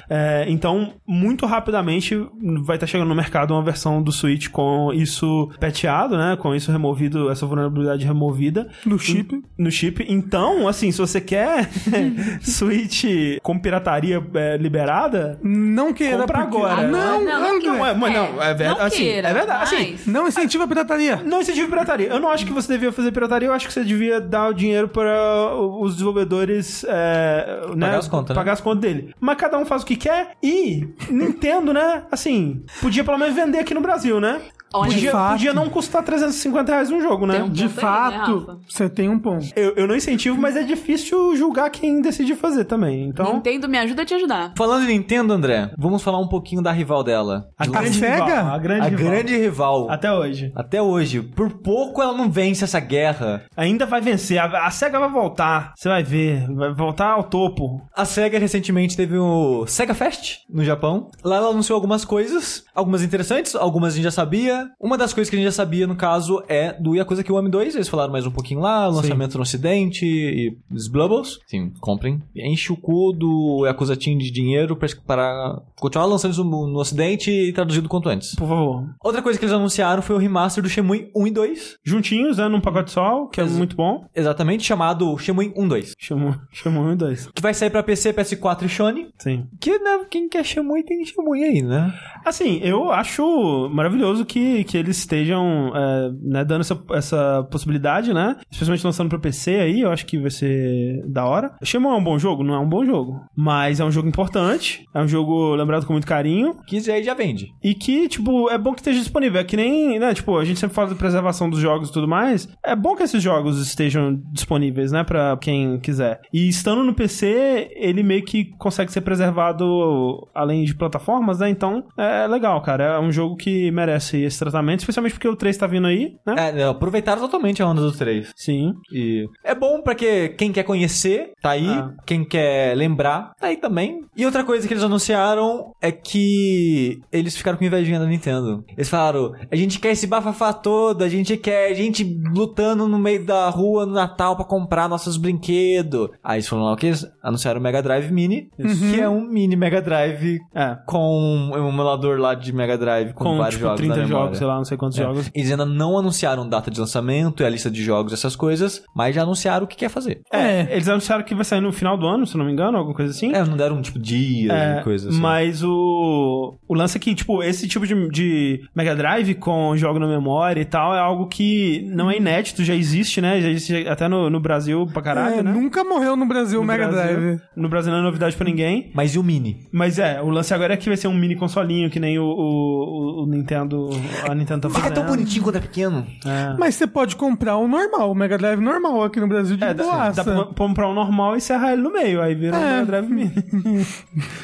É, então, muito rapidamente vai estar chegando no mercado uma versão do Switch com isso patchado, né? Com isso removido, essa vulnerabilidade removida. No chip. No chip. Então, assim, se você quer Switch com pirataria é, liberada, Não queira. Compra porque- agora. Não, Não, não mas não, é verdade. Não assim, queira, é verdade. Assim, mas- Não incentiva a pirataria. não incentive pirataria. Eu não acho que você devia fazer pirataria, eu acho que você devia dar o dinheiro para os desenvolvedores é, né, Pagar as contas, né? pagar as contas dele. Mas cada um faz o que quer e Nintendo, né? Assim, podia pelo menos vender aqui no Brasil, né? Olha, Podia, fato. podia não custar 350 reais um jogo, né? Um- De aí, né, fato, você tem um ponto. Eu, eu não incentivo, mas é difícil julgar quem decide fazer também. Então, Nintendo me ajuda a te ajudar. Falando em Nintendo, André, vamos falar um pouquinho da rival dela. a grande Sega? rival, a grande a rival. grande rival. Até hoje. Até hoje. Por pouco ela não vence essa guerra. Ainda vai vencer. A, a SEGA vai voltar. Você vai ver. Vai voltar ao topo. A SEGA recentemente teve o SEGA Fest no Japão. Lá ela anunciou algumas coisas, algumas interessantes, algumas a gente já sabia. Uma das coisas que a gente já sabia, no caso, é do Yakuza Kiwami 2. Eles falaram mais um pouquinho lá, lançamento no ocidente e os Blubbles. Sim, comprem. Enche o cu do Yakuza Team de dinheiro para continuar lançando isso no, no ocidente e traduzido quanto antes. Por favor. Outra coisa que eles anunciaram foi o remaster do Shenmue 1 e 2. Juntinhos, né? Num pacote só, que é Ex- muito bom. Exatamente, chamado Shenmue 1 2. Chamou, chamou um e dois. Que vai sair pra PC, PS4 e Sony. Sim. Que, né, quem quer Shenmue tem Shenmue aí, né? Assim, eu acho maravilhoso que, que eles estejam é, né, dando essa, essa possibilidade, né? Especialmente lançando pro PC aí, eu acho que vai ser da hora. Shenmue é um bom jogo? Não é um bom jogo. Mas é um jogo importante. É um jogo lembrado com muito carinho. Que aí já vende. E que, tipo, é bom que esteja disponível. É que nem, né, tipo, a gente sempre fala da preservação dos jogos e tudo mais. É bom que esses jogos estejam disponíveis, né, pra quem quiser. E estando no PC, ele meio que consegue ser preservado além de plataformas, né? Então, é legal, cara. É um jogo que merece esse tratamento, especialmente porque o 3 tá vindo aí, né? É, né, aproveitaram totalmente a onda do 3. Sim. E é bom pra que quem quer conhecer, tá aí. Ah. Quem quer lembrar, tá aí também. E outra coisa que eles anunciaram é que eles ficaram com invejinha da Nintendo. Eles falaram, a gente quer esse bafafá todo, a gente quer gente lutando no meio da rua no Natal pra comprar nossos brinquedos. Aí eles falaram, ok, eles anunciaram o Mega Drive Mini, que é um mini Mega Drive É. com um emulador lá de Mega Drive com, Com, vários tipo, jogos 30 na memória. jogos, sei lá, não sei quantos É. jogos. Eles ainda não anunciaram data de lançamento e a lista de jogos, essas coisas, mas já anunciaram o que quer fazer. É, eles anunciaram que vai sair no final do ano, se não me engano, alguma coisa assim. É, não deram tipo dias É, e coisas assim. Mas Mas o, o lance é que, tipo, esse tipo de, de Mega Drive com jogo na memória e tal é algo que não é inédito, já existe, né? Já existe até no, no Brasil pra caralho, É, né? Nunca morreu no Brasil o Mega Brasil. Drive. No Brasil não é novidade pra ninguém. Mas e o Mini? Mas é, o lance agora é que vai ser um mini consolinho, que nem o, o, o Nintendo. A Nintendo tá Fica tão bonitinho quando é pequeno. É. Mas você pode comprar o normal, o Mega Drive normal aqui no Brasil de É, dá, boaça. dá pra comprar um normal e serrar ele no meio, aí vira um É. Mega Drive Mini.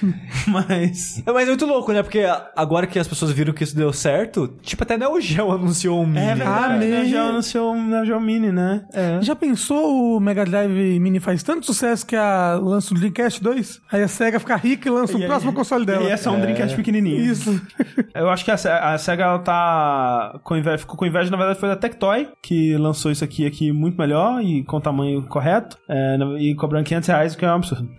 Mas. É, Mas é muito louco, né? Porque agora que as pessoas viram que isso deu certo, tipo, até Neo Geo anunciou um Mini. É verdade, Ah, né? me- já anunciou um Neo Geo Mini, né? É. Já pensou o Mega Drive Mini faz tanto sucesso que a lança o Dreamcast 2? Aí a SEGA fica rica e lança o E próximo aí- console dela. E é só um Dreamcast pequenininho. Isso. Eu acho que a, a SEGA ela tá com inveja, ficou com inveja, na verdade foi da Tectoy, que lançou isso aqui, aqui muito melhor e com o tamanho correto, é, e cobrando 500 reais, o que é um absurdo.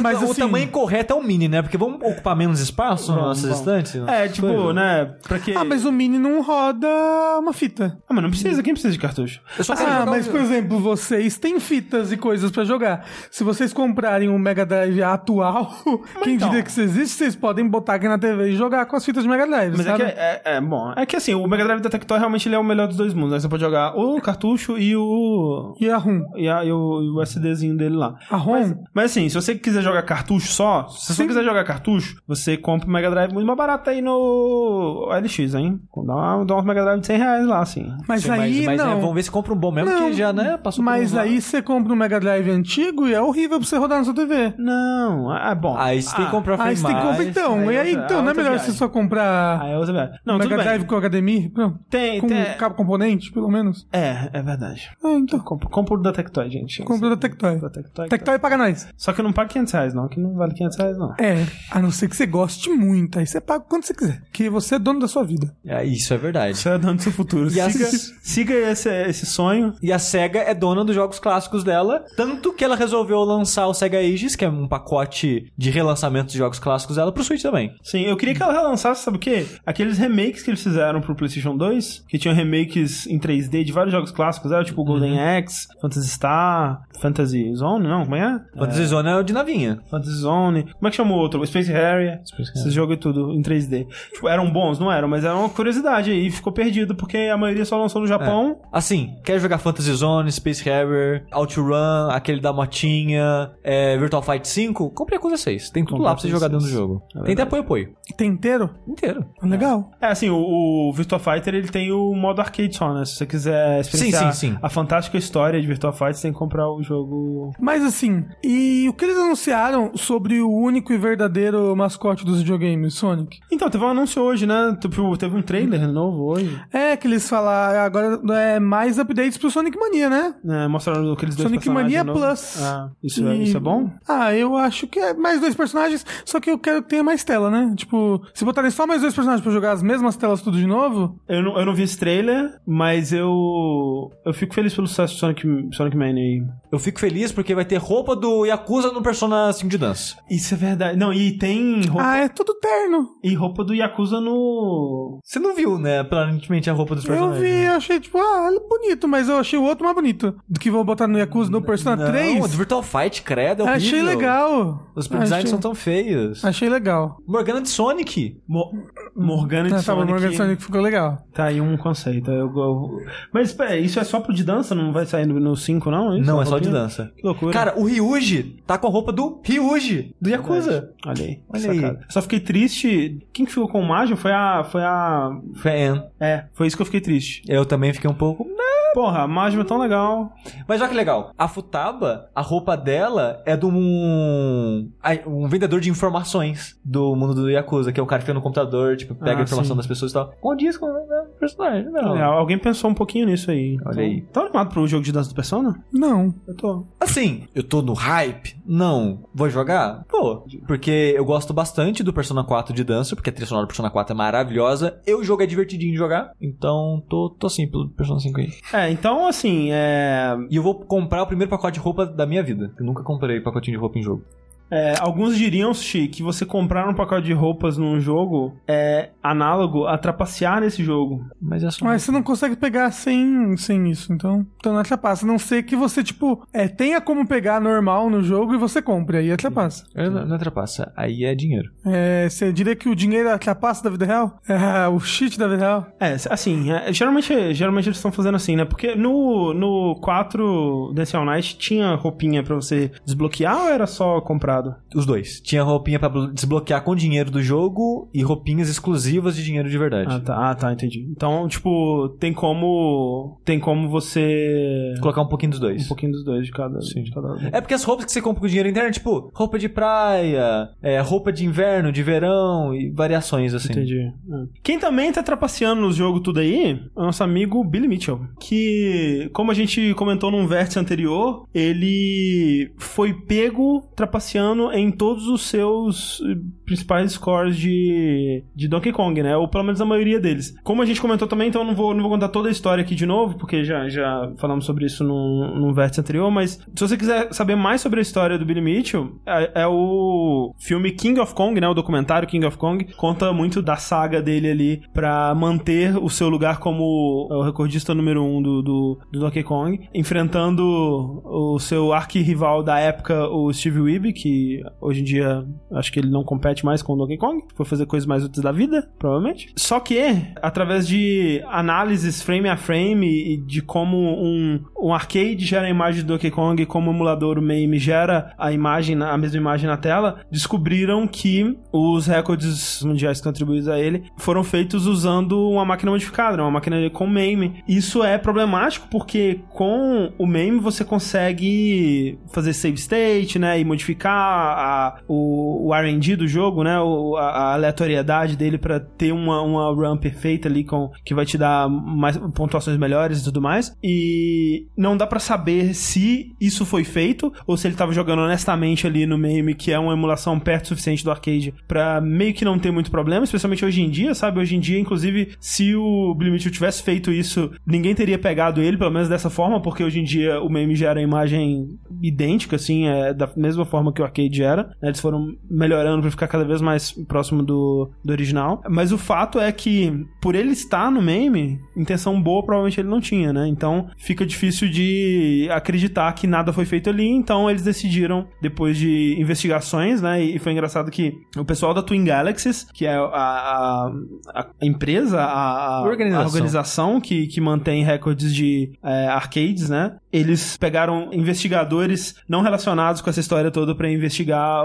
Mas o assim, tamanho correto é o Mini, né? Porque vamos ocupar menos espaço nas nossas estantes? É, tipo, né, pra que... Ah, mas o Mini não roda uma fita. Ah, mas não precisa, quem precisa de cartucho? Eu só quero Ah, jogar mas o- por exemplo, vocês têm fitas e coisas pra jogar. Se vocês comprarem um Mega Drive atual, quem então. diria que isso existe, vocês podem botar aqui na TV e jogar com as fitas de Mega Drive, Mas é sabe? que, é, é, bom, é que assim, o Mega Drive da Tectoy realmente ele é o melhor dos dois mundos, né? Você pode jogar o cartucho e o... E a ROM? E, a- e o, e o SDzinho dele lá. A ROM? Mas, mas assim, se você quiser jogar cartucho só, se você quiser jogar cartucho, você compra o Mega Drive muito mais barato aí no LX, hein? Dá, uma, dá uns Mega Drive de 100 reais lá, assim. Mas Sim, aí mas, mas, não. né, vamos ver se compra um bom mesmo, Não, porque já, né, passou Mas um lá. aí você compra um Mega Drive antigo e é horrível pra você rodar na sua TV. Não, é bom. Aí você tem que Ah, comprar Aí você tem que comprar mais. então. aí e aí, outra- então, não é outra melhor viagem. você só comprar Aí é outra viagem. Não, um Mega bem. Drive com HDMI? Não, Tem, com tem... cabo componente, pelo menos? É, é verdade. Ah, então. Compro, compro o da Tectoy, gente. Compra da Tectoy. Da Tectoy. Tectoy paga nós. Só que eu não pago 500 reais, não. Que não vale 500 reais, não. É, a não ser que você goste muito. Aí você paga quanto você quiser. Que você é dono da sua vida. É, isso é verdade. Isso é dando seu futuro. E as- Siga, siga esse, esse sonho. E a SEGA é dona dos jogos clássicos dela, tanto que ela resolveu lançar o SEGA Ages, que é um pacote de relançamento de jogos clássicos dela, pro Switch também. Sim, eu queria que ela relançasse, sabe o quê? Aqueles remakes que eles fizeram pro PlayStation 2, que tinham remakes em 3D de vários jogos clássicos, era tipo Golden Axe, Phantasy Star, Fantasy Zone, não? Como é? Fantasy Zone é o de navinha. Fantasy Zone. Como é que chamou o outro? Space Harrier. Esse jogo e tudo em 3D. Tipo, eram bons, não eram, mas era uma curiosidade aí. Ficou perdido, porque a maioria só lançou no Japão. Assim, quer jogar Fantasy Zone, Space Harrier, OutRun, aquele da motinha, é, Virtual Fight 5? Compre a coisa 6. Tem tudo Compre lá pra você jogar dentro do 6. jogo. É Tem até apoio apoio. Tem inteiro? Inteiro. Legal. É, assim, o, o Virtua Fighter, ele tem o modo arcade só, né? Se você quiser experienciar Sim, sim, sim. a fantástica história de Virtua Fighter, você tem que comprar o jogo... Mas assim, e o que eles anunciaram sobre o único e verdadeiro mascote dos videogames, Sonic? Então, teve um anúncio hoje, né? Tipo, Teve um trailer novo hoje. É, que eles falaram agora é mais updates pro Sonic Mania, né? né? mostraram aqueles dois Sonic Mania novos. Plus. Ah, isso, é, E- isso é bom? Ah, eu acho que é mais dois personagens, só que eu quero que tenha mais tela, né? Tipo, se botarem só mais dois personagens pra jogar as mesmas telas tudo de novo, Eu não, eu não vi esse trailer, mas eu. Eu fico feliz pelo sucesso do Sonic, Sonic Mania aí. Eu fico feliz porque vai ter roupa do Yakuza no Persona 5 de dança. Isso é verdade. Não, e tem roupa, ah, é tudo terno. e roupa do Yakuza no. Você não viu, né, aparentemente a roupa dos Eu personagens. vi, eu achei, tipo, ah, ele é bonito, mas eu achei o outro mais bonito. Do que vou botar no Yakuza no Persona Não, 3. o do Virtual Fight, credo, é horrível. Achei legal. Os designs achei, são tão feios. Achei legal. Morgana de Sonic. Mo- Morgana de Ah, tá, Sonic. Morgan Sonic ficou legal. Tá aí um conceito. Eu, eu- Mas pera, isso é só pro de dança? Não vai sair no 5, não? Isso? Não, A é só de dança. Que loucura. Cara, o Ryuji tá com a roupa do Ryuji, do Yakuza. Olha aí. Olha aí. Só fiquei triste. Quem que ficou com o Majo foi a. Foi a. Foi a Anne. É, foi isso que eu fiquei triste. Eu também fiquei um pouco... Porra, a Majima é tão legal. Mas olha que legal. A Futaba, a roupa dela é de um... um vendedor de informações do mundo do Yakuza, que é o cara que fica no computador, tipo, pega Ah, a informação sim. das pessoas e tal. Condiz com o personagem, não. É, alguém pensou um pouquinho nisso aí. Olha aí. Tá animado pro jogo de dança do Persona? Não. Eu tô. Assim, eu tô no hype? Não. Vou jogar? Vou. Porque eu gosto bastante do Persona 4 de dança, porque a trilha sonora do Persona 4 é maravilhosa. Eu o jogo é divertidinho de jogar, então tô, tô assim pelo Persona 5 aí. É, então assim, é. E eu vou comprar o primeiro pacote de roupa da minha vida. Eu nunca comprei pacotinho de roupa em jogo. É, alguns diriam, Xi, que você comprar um pacote de roupas num jogo é análogo a trapacear nesse jogo. Mas é só. Mas você não consegue pegar sem, sem isso, então, então não atrapassa. A não ser que você, tipo, é, tenha como pegar normal no jogo e você compre, aí atrapassa. É, Não, não ultrapassa. Aí é dinheiro. É, você diria que o dinheiro atrapassa da vida real? É, o cheat da vida real? É, assim, é, geralmente, geralmente eles estão fazendo assim, né? Porque no, no 4 Dance All Night tinha roupinha pra você desbloquear ou era só Os dois. Tinha roupinha pra blo- desbloquear com dinheiro do jogo e roupinhas exclusivas de dinheiro de verdade. Ah, tá, ah, tá, entendi. Então, tipo, tem como. Tem como você. Colocar um pouquinho dos dois. Um pouquinho dos dois de cada. De cada... É porque as roupas que você compra com dinheiro interno, tipo, roupa de praia, é, roupa de inverno, de verão e variações assim. Entendi. É. Quem também tá trapaceando no jogo tudo aí é o nosso amigo Billy Mitchell. Que, como a gente comentou num vértice anterior, ele foi pego trapaceando em todos os seus eh, principais scores de, de Donkey Kong, né? Ou pelo menos a maioria deles. Como a gente comentou também, então não vou, não vou contar toda a história aqui de novo, porque já, já falamos sobre isso num, num vértice anterior, mas se você quiser saber mais sobre a história do Billy Mitchell, é, é o filme King of Kong, né? O documentário King of Kong, conta muito da saga dele ali pra manter o seu lugar como o recordista número um do, do, do Donkey Kong, enfrentando o seu arqui-rival da época, o Steve Wiebe, que hoje em dia acho que ele não compete mais com o Donkey Kong, foi fazer coisas mais úteis da vida, provavelmente. Só que, através de análises frame a frame e de como um, um arcade gera a imagem do Donkey Kong, como o emulador o MAME gera a imagem, a mesma imagem na tela, descobriram que os recordes mundiais contribuídos a ele foram feitos usando uma máquina modificada, né? uma máquina com MAME. Isso é problemático porque com o MAME você consegue fazer save state, né, e modificar a, o, o do jogo, né, o, a, a aleatoriedade dele para ter uma, uma run perfeita ali com que vai te dar mais pontuações melhores e tudo mais. E não dá para saber se isso foi feito ou se ele tava jogando honestamente ali no MAME, que é uma emulação perto o suficiente do arcade para meio que não ter muito problema, especialmente hoje em dia, sabe? Hoje em dia, inclusive, se o Mitchell tivesse feito isso, ninguém teria pegado ele, pelo menos dessa forma, porque hoje em dia o meme gera imagem idêntica, assim, é da mesma forma que o arcade era. né? Eles foram melhorando pra ficar cada vez mais próximo do, do original. Mas o fato é que, por ele estar no meme, intenção boa provavelmente ele não tinha, né? Então fica difícil de acreditar que nada foi feito ali. Então eles decidiram, depois de investigações, né? E foi engraçado que o pessoal da Twin Galaxies, que é a, a, a empresa, a, a Organização. organização que, que mantém recordes de é, arcades, né? Eles pegaram investigadores não relacionados com essa história toda pra investigar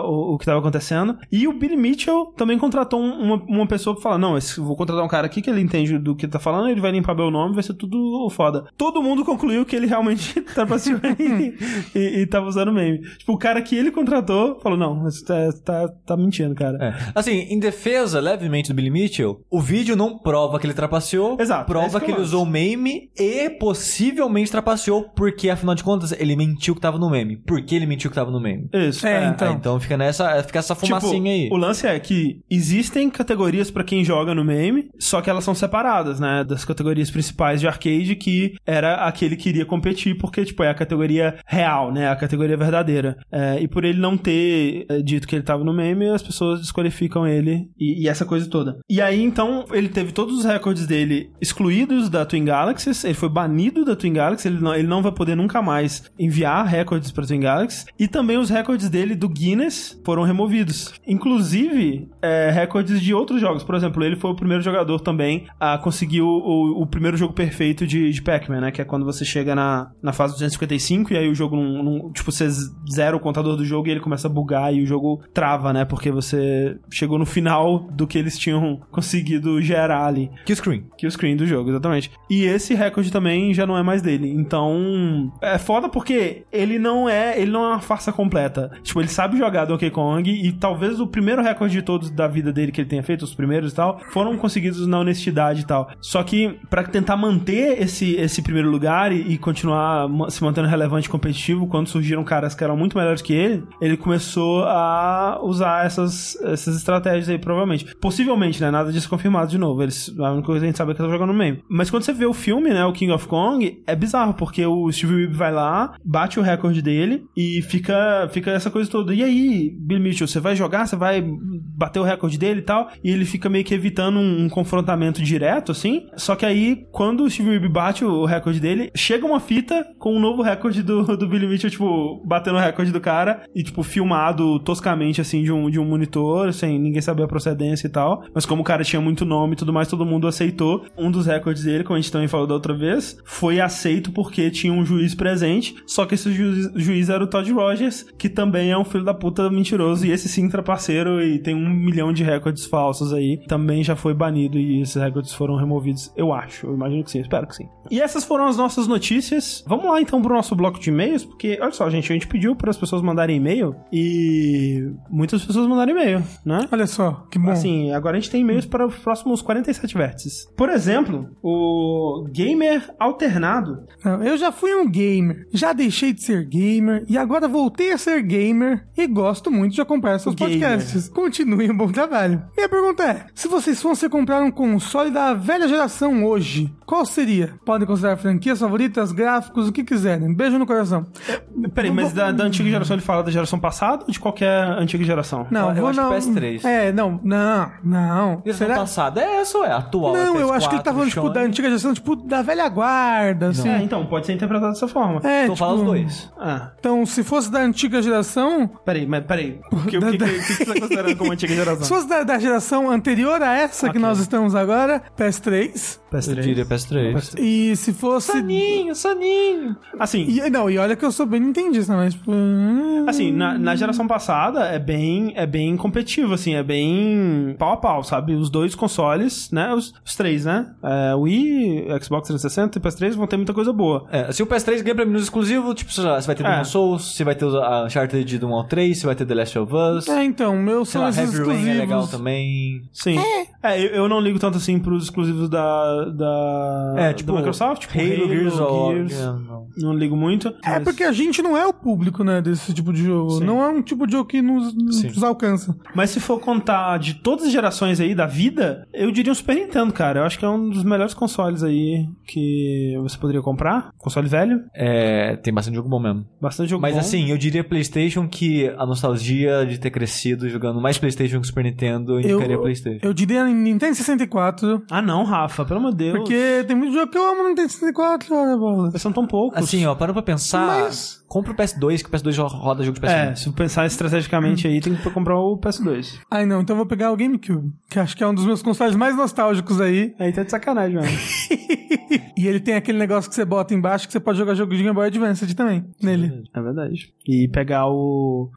o, o que estava acontecendo. E o Billy Mitchell também contratou um- uma, uma pessoa pra falar: Não, esse- vou contratar um cara aqui que ele entende do que tá falando, ele vai limpar meu nome, vai ser tudo foda. Todo mundo concluiu que ele realmente trapaceou e, e, e tava usando meme. Tipo, o cara que ele contratou falou: Não, você tá, tá, tá mentindo, cara. É. Assim, em defesa levemente do Billy Mitchell, o vídeo não prova que ele trapaceou, Exato, é prova isso que que ele usou o meme e possivelmente trapaceou, porque afinal de contas ele mentiu que tava no meme. Por que ele mentiu que tava no meme? Isso. É, Ah, então. então fica nessa, fica essa fumacinha aí. Tipo, O lance é que existem categorias pra quem joga no meme, só que elas são separadas, né? Das categorias principais de arcade, que era a que ele queria competir, porque, tipo, é a categoria real, né? A categoria verdadeira. É, e por ele não ter é, dito que ele tava no meme, as pessoas desqualificam ele e, e essa coisa toda. E aí, então, ele teve todos os recordes dele excluídos da Twin Galaxies, ele foi banido da Twin Galaxy, ele não, ele não vai poder nunca mais enviar recordes pra Twin Galaxy, e também os recordes dele do Guinness foram removidos. Inclusive, é, recordes de outros jogos. Por exemplo, ele foi o primeiro jogador também a conseguir o, o- o primeiro jogo perfeito de, de Pac-Man, né? Que é quando você chega na, na fase 255 e aí o jogo não, não- Tipo, você zera o contador do jogo e ele começa a bugar e o jogo trava, né? Porque você chegou no final do que eles tinham conseguido gerar ali. Que screen. O screen do jogo, exatamente. E esse recorde também já não é mais dele. Então, é foda porque ele não é, ele não é uma farsa completa. Tipo, ele sabe jogar Donkey Kong e talvez o primeiro recorde de todos da vida dele que ele tenha feito, os primeiros e tal, foram conseguidos na honestidade e tal. Só que pra tentar manter esse, esse primeiro lugar e, e continuar se mantendo relevante e competitivo, quando surgiram caras que eram muito melhores que ele, ele começou a usar essas, essas estratégias aí, provavelmente. Possivelmente, né? Nada disso confirmado de novo. Eles, a única coisa que a gente sabe é que ele tá jogando no meme. Mas quando você vê o filme, né? O King of Kong, é bizarro, porque o Steve Wiebe vai lá, bate o recorde dele e fica, fica essa coisa todo, e aí, Billy Mitchell, você vai jogar? Você vai bater o recorde dele e tal? E ele fica meio que evitando um, um confrontamento direto, assim. Só que aí, quando o Steve Weeb bate o recorde dele, chega uma fita com um novo recorde do, do Billy Mitchell, tipo, batendo o recorde do cara e, tipo, filmado toscamente, assim, de um, de um monitor, sem ninguém saber a procedência e tal. Mas como o cara tinha muito nome e tudo mais, todo mundo aceitou. Um dos recordes dele, como a gente também falou da outra vez, foi aceito porque tinha um juiz presente, só que esse juiz, juiz era o Todd Rogers, que também é um filho da puta mentiroso, e esse sim trapaceiro e tem um milhão de recordes falsos aí. Também já foi banido e esses recordes foram removidos, eu acho. Eu imagino que sim, espero que sim. E essas foram as nossas notícias. Vamos lá então pro nosso bloco de e-mails, porque, olha só, gente, a gente pediu para as pessoas mandarem e-mail e muitas pessoas mandaram e-mail, né? Olha só, que bom. Assim, agora a gente tem e-mails para os próximos 47 vértices. Por exemplo, o Gamer Alternado. Não, eu já fui um gamer, já deixei de ser gamer e agora voltei a ser gamer e gosto muito de acompanhar seus gamer. podcasts. Continuem um bom trabalho. Minha pergunta é: se vocês fossem comprar um console da velha geração hoje, qual seria? Podem considerar franquias favoritas, gráficos, o que quiserem. Beijo no coração. Peraí, mas da, da antiga geração ele fala da geração passada ou de qualquer antiga geração? Não, Eu vou acho não. PS3. É, não, não, não. Geração Será? passada é essa ou é atual? Não, é eu acho que ele tá PS4, falando, tipo, da antiga geração, tipo, da velha guarda, assim. É, então, pode ser interpretado dessa forma. É, Então fala os tipo, dois. Ah, Então, se fosse da antiga geração, peraí, mas peraí. O que, o que, que, que você tá considerando como antiga se geração? fosse da, da geração anterior a essa que Ok. nós estamos agora, PS3. Eu diria PS3. E se fosse. Soninho, soninho. Assim, E, não, e olha que eu sou bem nintendista, mas. Tipo, hum, Assim, na, na geração passada é bem, é bem competitivo, assim, é bem pau a pau, sabe? Os dois consoles, né? Os, os três, né? É, Wii, Xbox 360 e PS3 vão ter muita coisa boa. É, se o PS3 ganha pra mim nos exclusivos, tipo, sei lá, você vai ter É. Demon Souls, você vai ter a Uncharted de 1 ao 3, você vai ter The Last of Us. É, então, meus Sei são lá, esses Heavy Rain exclusivos. é legal também. Sim. É, eu, eu não ligo tanto assim pros exclusivos da, da, É, tipo, da Microsoft, tipo Halo, Gears of Gears. não. Não ligo muito. É mas- porque a gente não é o público, né, desse tipo de jogo. Sim. Não é um tipo de jogo que nos, nos alcança. Mas se for contar de todas as gerações aí da vida, eu diria um Super Nintendo, cara. Eu acho que é um dos melhores consoles aí que você poderia comprar. Console velho, É, tem bastante jogo bom mesmo. bastante jogo Mas bom. assim, eu diria PlayStation que a nostalgia de ter crescido jogando mais PlayStation que Super Nintendo indicaria PlayStation. Eu diria Nintendo 64, Ah não, Rafa, pelo amor de Deus. porque tem muito jogo que eu amo Nintendo 64, olha, bola. Mas são tão poucos. Assim, ó, para pra pensar. Mas- Compra o PS2, que o PS2 roda jogo de PS1. É, se pensar estrategicamente aí, tem que comprar o PS2. Ai não, então eu vou pegar o GameCube, que acho que é um dos meus consoles mais nostálgicos aí. Aí tá de sacanagem, mano. E ele tem aquele negócio que você bota embaixo que você pode jogar jogo de Game Boy Advance também, nele. É verdade. E pegar o.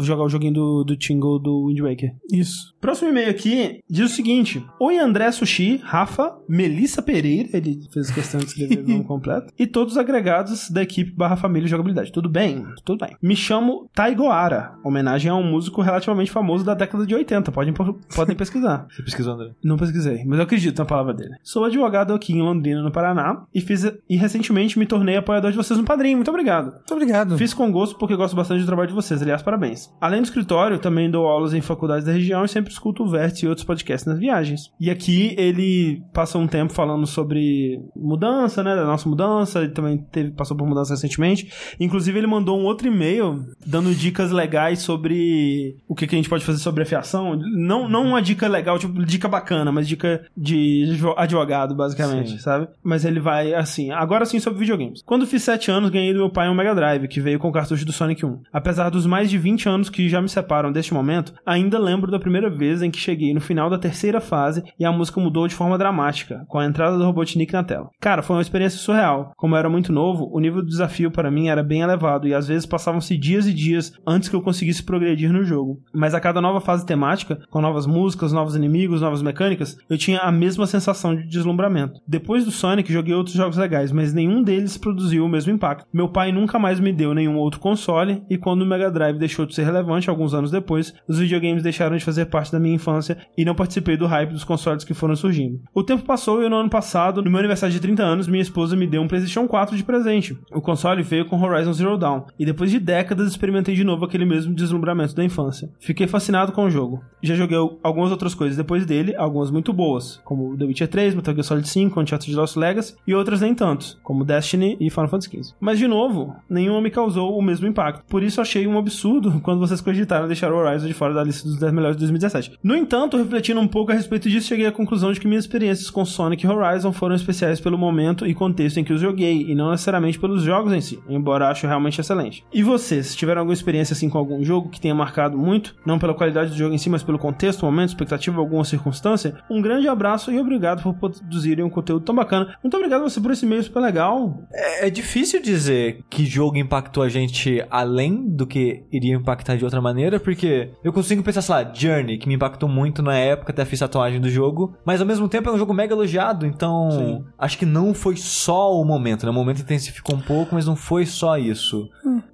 jogar o joguinho do, do Tingle do Wind Waker. Isso. Próximo e-mail aqui diz o seguinte: Oi, André Sushi, Rafa, Melissa Pereira, ele fez questão de escrever o nome completo, e todos os agregados da equipe barra família jogabilidade. Tudo bem? Tudo bem. Me chamo Taigoara, homenagem a um músico relativamente famoso da década de 80. Podem, podem pesquisar. Você pesquisou, André? Não pesquisei, mas eu acredito na palavra dele. Sou advogado aqui em Londrina, no Paraná, e fiz e recentemente me tornei apoiador de vocês no Padrinho. Muito obrigado. Muito obrigado. Fiz com gosto porque gosto bastante do trabalho de vocês. Aliás, parabéns. Além do escritório, também dou aulas em faculdades da região e sempre escuto o Vértice e outros podcasts nas viagens. E aqui ele passa um tempo falando sobre mudança, né? Da nossa mudança. Ele também teve, passou por mudança recentemente. Inclusive, ele mandou um outro e-mail dando dicas legais sobre o que, que a gente pode fazer sobre a fiação. Não, não uma dica legal, tipo, dica bacana, mas dica de advo- advogado, basicamente, Sim. sabe? Mas ele vai assim. Agora sim sobre videogames. Quando fiz 7 anos, ganhei do meu pai um Mega Drive, que veio com o cartucho do Sonic 1. Apesar dos mais de 20 anos que já me separam deste momento, ainda lembro da primeira vez em que cheguei no final da terceira fase e a música mudou de forma dramática, com a entrada do Robotnik na tela. Cara, foi uma experiência surreal. Como eu era muito novo, o nível do desafio para mim era bem elevado e às vezes passavam-se dias e dias antes que eu conseguisse progredir no jogo. Mas a cada nova fase temática, com novas músicas, novos inimigos, novas mecânicas, eu tinha a mesma sensação de deslumbramento. Depois do Sonic, joguei outros jogos legais, mas nenhum deles produziu o mesmo impacto. Meu pai nunca mais me deu nenhum outro console, e quando o Mega Drive deixou de ser relevante alguns anos depois, os videogames deixaram de fazer parte da minha infância e não participei do hype dos consoles que foram surgindo. O tempo passou e no ano passado, no meu aniversário de 30 anos, minha esposa me deu um PlayStation 4 de presente. O console veio com Horizon Zero E depois de décadas experimentei de novo aquele mesmo deslumbramento da infância. Fiquei fascinado com o jogo. Já joguei algumas outras coisas depois dele, algumas muito boas, como The Witcher 3, Metal Gear Solid 5, Uncharted Lost Legacy, e outras nem tanto, como Destiny e Final Fantasy XV. Mas de novo, nenhuma me causou o mesmo impacto. Por isso achei um absurdo quando vocês cogitaram deixar o Horizon de fora da lista dos 10 melhores de 2017. No entanto, refletindo um pouco a respeito disso, cheguei à conclusão de que minhas experiências com Sonic Horizon foram especiais pelo momento e contexto em que os joguei, e não necessariamente pelos jogos em si, embora acho realmente excelente. E vocês, tiveram alguma experiência assim com algum jogo que tenha marcado muito, não pela qualidade do jogo em si, mas pelo contexto, momento, expectativa, alguma circunstância? Um grande abraço e obrigado por produzirem um conteúdo tão bacana. Muito obrigado a você por esse e-mail super legal. É, é difícil dizer que jogo impactou a gente além do que iria impactar de outra maneira, porque eu consigo pensar, sei lá, Journey, que me impactou muito na época, até fiz tatuagem do jogo, mas ao mesmo tempo é um jogo mega elogiado, então Sim. acho que não foi só o momento, né? O momento intensificou um pouco, mas não foi só isso.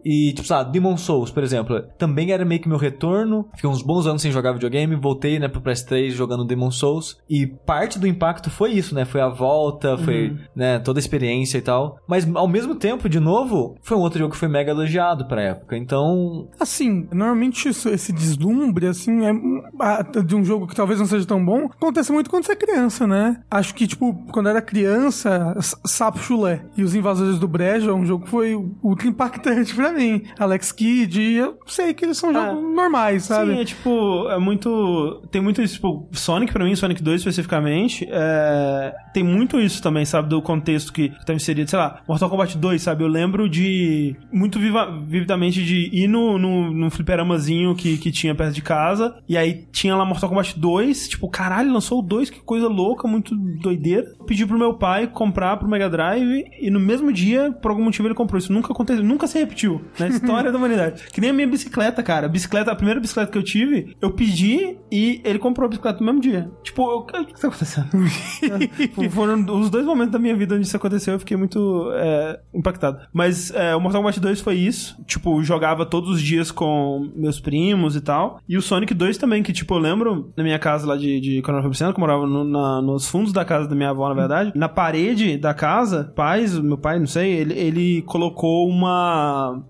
E, tipo, sabe, Demon Souls, por exemplo, também era meio que meu retorno. Fiquei uns bons anos sem jogar videogame, voltei, né, pro PS3 jogando Demon Souls. E parte do impacto foi isso, né? Foi a volta, foi, né, toda a experiência e tal. Mas ao mesmo tempo, de novo, foi um outro jogo que foi mega elogiado pra época. Então, Assim, normalmente isso- esse deslumbre, assim, é, de um jogo que talvez não seja tão bom, acontece muito quando você é criança, né? Acho que, tipo, quando era criança, Sapo Chulé e Os Invasores do Brejo é um jogo que foi ultra impactante pra mim. Alex Kidd, eu sei que eles são jogos normais, sabe? Sim, é tipo, é muito. Tem muito isso, tipo, Sonic pra mim, Sonic 2 especificamente, é, tem muito isso também, sabe, do contexto que, que tá inserido, sei lá, Mortal Kombat 2, sabe? Eu lembro de. Muito viva, vividamente de ir no, no, no fliperamazinho que, que tinha perto de casa, e aí tinha lá Mortal Kombat 2, tipo, caralho, lançou o 2, que coisa louca, muito doideira. Pedi pro meu pai comprar pro Mega Drive, e no mesmo dia, por algum motivo, ele comprou. Isso nunca aconteceu, nunca se repetiu na história da humanidade. Que nem a minha bicicleta, cara. A bicicleta, a primeira bicicleta que eu tive, eu pedi e ele comprou a bicicleta no mesmo dia. Tipo, eu- o que tá acontecendo? Tipo, Foram os dois momentos da minha vida onde isso aconteceu, eu fiquei muito é, impactado. Mas é, o Mortal Kombat 2 foi isso. Tipo, jogava todos os dias com meus primos e tal. E o Sonic 2 também, que tipo, eu lembro na minha casa lá de, de pro centro, que eu morava no- na- nos fundos da casa da minha avó, na verdade. Na parede da casa, pais, meu pai, não sei, ele, ele colocou uma.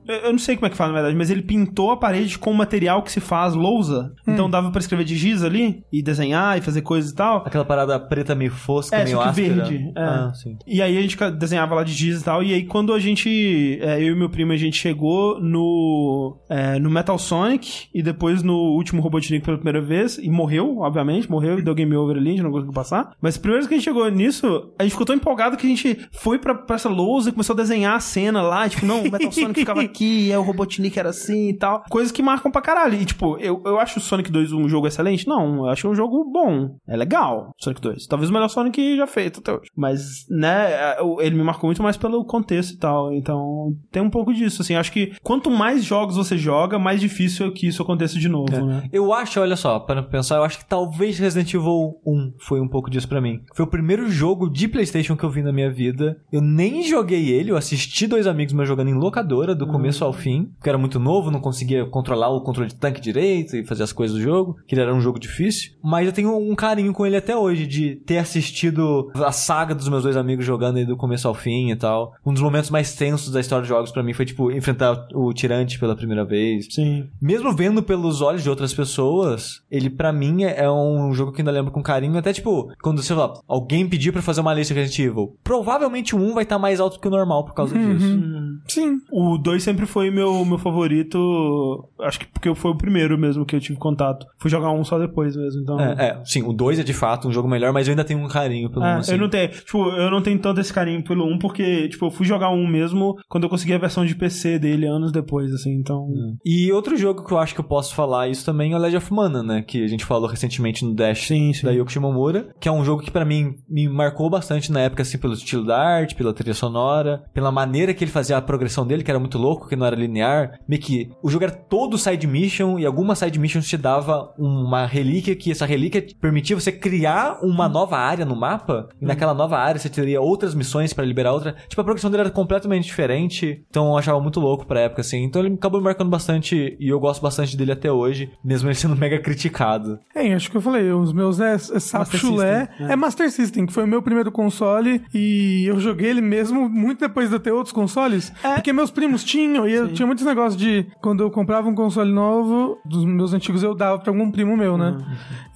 Eu eu não sei como é que fala, na verdade, mas ele pintou a parede com um material que se faz lousa. Então dava pra escrever de giz ali e desenhar e fazer coisas e tal. aquela parada preta meio fosca, É, meio áspera. verde. É. Ah, sim. E aí a gente desenhava lá de giz e tal. E aí quando a gente, é, eu e meu primo, a gente chegou no, é, no Metal Sonic e depois no último Robotnik pela primeira vez, e morreu, obviamente, morreu e deu game over ali, a gente não conseguiu passar. Mas primeiro que a gente chegou nisso, a gente ficou tão empolgado que a gente foi pra, pra essa lousa e começou a desenhar a cena lá, tipo, não, Metal Sonic ficava aqui, é o Robotnik era assim e tal. Coisas que marcam pra caralho. E tipo, eu, eu acho o Sonic 2 um jogo excelente? Não, eu acho um jogo bom. É legal, Sonic 2. Talvez o melhor Sonic já feito até hoje. Mas, né, é, ele me marcou muito mais pelo contexto e tal. Então, tem um pouco disso, assim. Acho que quanto mais jogos você joga, mais difícil é que isso aconteça de novo, né? Eu acho, olha só, para pensar, eu acho que talvez Resident Evil 1 foi um pouco disso pra mim. Foi o primeiro jogo de PlayStation que eu vi na minha vida. Eu nem joguei ele, eu assisti dois amigos meus jogando em locadora, do começo ao fim, porque era muito novo, não conseguia controlar o controle de tanque direito e fazer as coisas do jogo, que ele era um jogo difícil. Mas eu tenho um carinho com ele até hoje, de ter assistido a saga dos meus dois amigos jogando ele do começo ao fim e tal. Um dos momentos mais tensos da história dos jogos pra mim foi, tipo, enfrentar o Tirante pela primeira vez. Sim. Mesmo vendo pelos olhos de outras pessoas, ele pra mim é um jogo que ainda lembro com carinho. Até tipo, quando sei lá, alguém pedir pra fazer uma lista Resident Evil, provavelmente o 1 vai estar mais alto que o normal por causa disso. Sim. O 2 sempre foi meu, meu favorito. Acho que porque foi o primeiro mesmo que eu tive contato. Fui jogar um só depois mesmo, então. É, é, sim, o 2 é de fato um jogo melhor, mas eu ainda tenho um carinho pelo 1. É, assim. eu não tenho, tipo, eu não tenho tanto esse carinho pelo 1 porque, tipo, eu fui jogar um mesmo quando eu consegui a versão de PC dele anos depois, assim, então. E outro jogo que eu acho que eu posso falar isso também é o Legend of Mana, né? Que a gente falou recentemente no Dash Sim, sim. da Yoko Shimomura, que é um jogo que pra mim me marcou bastante na época, assim, pelo estilo da arte, pela trilha sonora, pela maneira que ele fazia a progressão dele, que era muito louco, que não era linear. Meio que o jogo era todo side mission e algumas side missions te dava uma relíquia que essa relíquia permitia você criar uma nova área no mapa e naquela nova área você teria outras missões pra liberar outra. Tipo, a progressão dele era completamente diferente, então eu achava muito louco pra época, assim. Então ele acabou me marcando bastante e eu gosto bastante dele até hoje, mesmo ele sendo mega criticado. É, acho que eu falei, os meus é, é Sapo Master Chulé, System, é. Master System, que foi o meu primeiro console e eu joguei ele mesmo muito depois de eu ter outros consoles. Porque meus primos tinham, e eu tinha muitos negócios de. Quando eu comprava um console novo, dos meus antigos eu dava pra algum primo meu, né?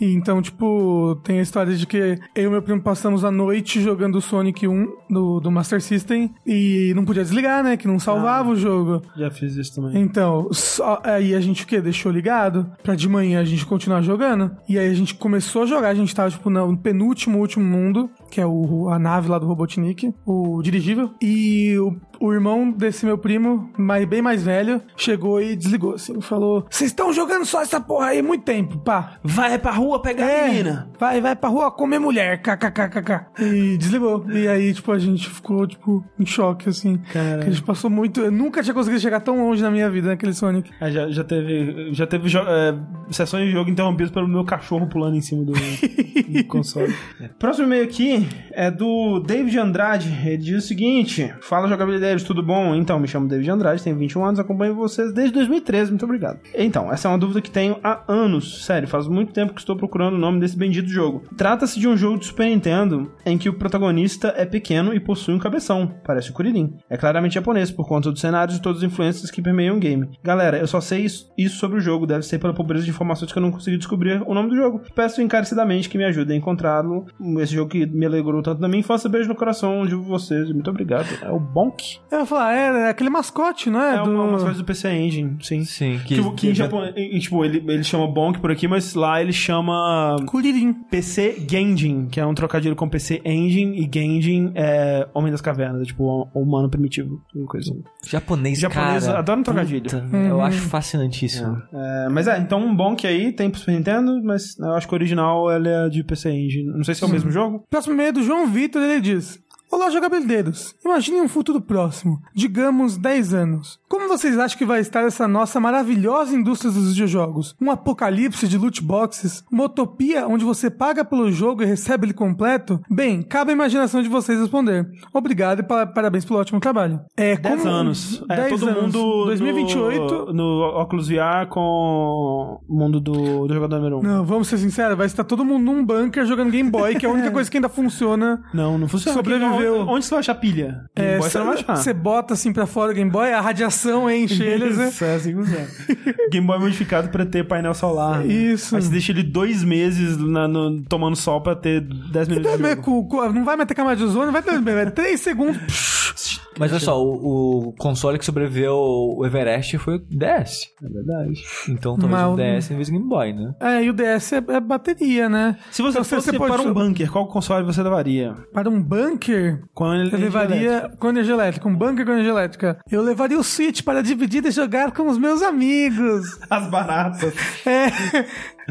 E então, tipo, tem a história de que eu e meu primo passamos a noite jogando o Sonic 1 do, do Master System e não podia desligar, né? Que não salvava o jogo. Já fiz isso também. Então, só- aí a gente o quê? Deixou ligado pra de manhã a gente continuar jogando. E aí a gente começou a jogar, a gente tava, tipo, no penúltimo último mundo, que é o, a nave lá do Robotnik, o dirigível. E o, o irmão desse meu primo, mais, bem mais velho, chegou e desligou, assim, falou: Vocês estão jogando só essa porra aí muito tempo, pá. Vai pra rua pegar É, a menina. Vai, vai pra rua comer mulher, kkkk. E desligou. E aí, tipo, a gente ficou, tipo, em choque, assim. Cara. A gente passou muito. Eu nunca tinha conseguido chegar tão longe na minha vida naquele Sonic. Ah, já, já teve, já teve é, sessões de jogo interrompidas pelo meu cachorro pulando em cima do, do console. Próximo e-mail aqui é do David Andrade. Ele diz o seguinte: Fala jogabilidade, tudo bom? Então, me chamo David Andrade, tenho 21 anos, acompanho vocês desde 2013, muito obrigado. Então, essa é uma dúvida que tenho há anos. Sério, faz muito tempo que estou procurando o nome desse bendito jogo. Trata-se de um jogo de Super Nintendo em que o protagonista é pequeno e possui um cabeção, parece o Kuririn. É claramente japonês por conta dos cenários e todas as influências que permeiam o game. Galera, eu só sei isso, isso sobre o jogo, deve ser pela pobreza de informações que eu não consegui descobrir o nome do jogo. Peço encarecidamente que me ajudem a encontrá-lo. Esse jogo que me alegrou tanto na minha infância, beijo no coração de vocês. Muito obrigado. É o Bonk? Eu ia falar, é, é aquele mascote, não é? É, uma, umas coisas do PC Engine, sim. Sim, Que, que em japonês, e, tipo, ele, ele chama Bonk por aqui, mas lá ele chama Kuririn. PC Genjin, que é um trocadilho com PC Engine, e Genjin é Homem das Cavernas, é tipo um humano primitivo, uma coisa assim. Japonês, Japonês cara. adora um trocadilho. Puta, Eu acho fascinantíssimo. É, mas é, então um Bonk aí tem pro Super Nintendo, mas eu acho que o original ele é de PC Engine. Não sei se é o mesmo jogo. Próximo e-mail do João Vitor, ele diz: Olá, jogabilideiros. Imagine um futuro próximo, digamos 10 anos. Como vocês acham que vai estar essa nossa maravilhosa indústria dos videojogos? Um apocalipse de loot boxes? Uma utopia onde você paga pelo jogo e recebe ele completo? Bem, cabe à imaginação de vocês responder. Obrigado e pa- parabéns pelo ótimo trabalho. É, 10 como- anos. É, 10 todo anos. mundo 2028. No, no Oculus VR com o mundo do, do jogador número 1. Não, vamos ser sinceros, vai estar todo mundo num bunker jogando Game Boy, que é a única coisa que ainda funciona. Não, não funciona. Sobreviveu. Onde, onde você vai achar pilha? Game É, Boy você não vai achar. Você bota assim pra fora o Game Boy, a radiação enche eles, né? Isso, é assim que funciona. Game Boy modificado pra ter painel solar. né? Isso. Aí você deixa ele dois meses na- no- tomando sol pra ter 10 minutos de Não, jogo. com- com- não vai meter camada de ozônio, vai ter 3 segundos. Mas olha só, o, o console que sobreviveu o Everest foi o DS. É verdade. Então talvez o o- DS em vez do Game Boy, né? É, e o DS é, é bateria, né? Se você Então, fosse pode- para um bunker, qual console você levaria? Para um bunker, Com ele eu levaria com energia elétrica. Um bunker com energia elétrica. Eu levaria o Switch para dividir e jogar com os meus amigos. As baratas. É.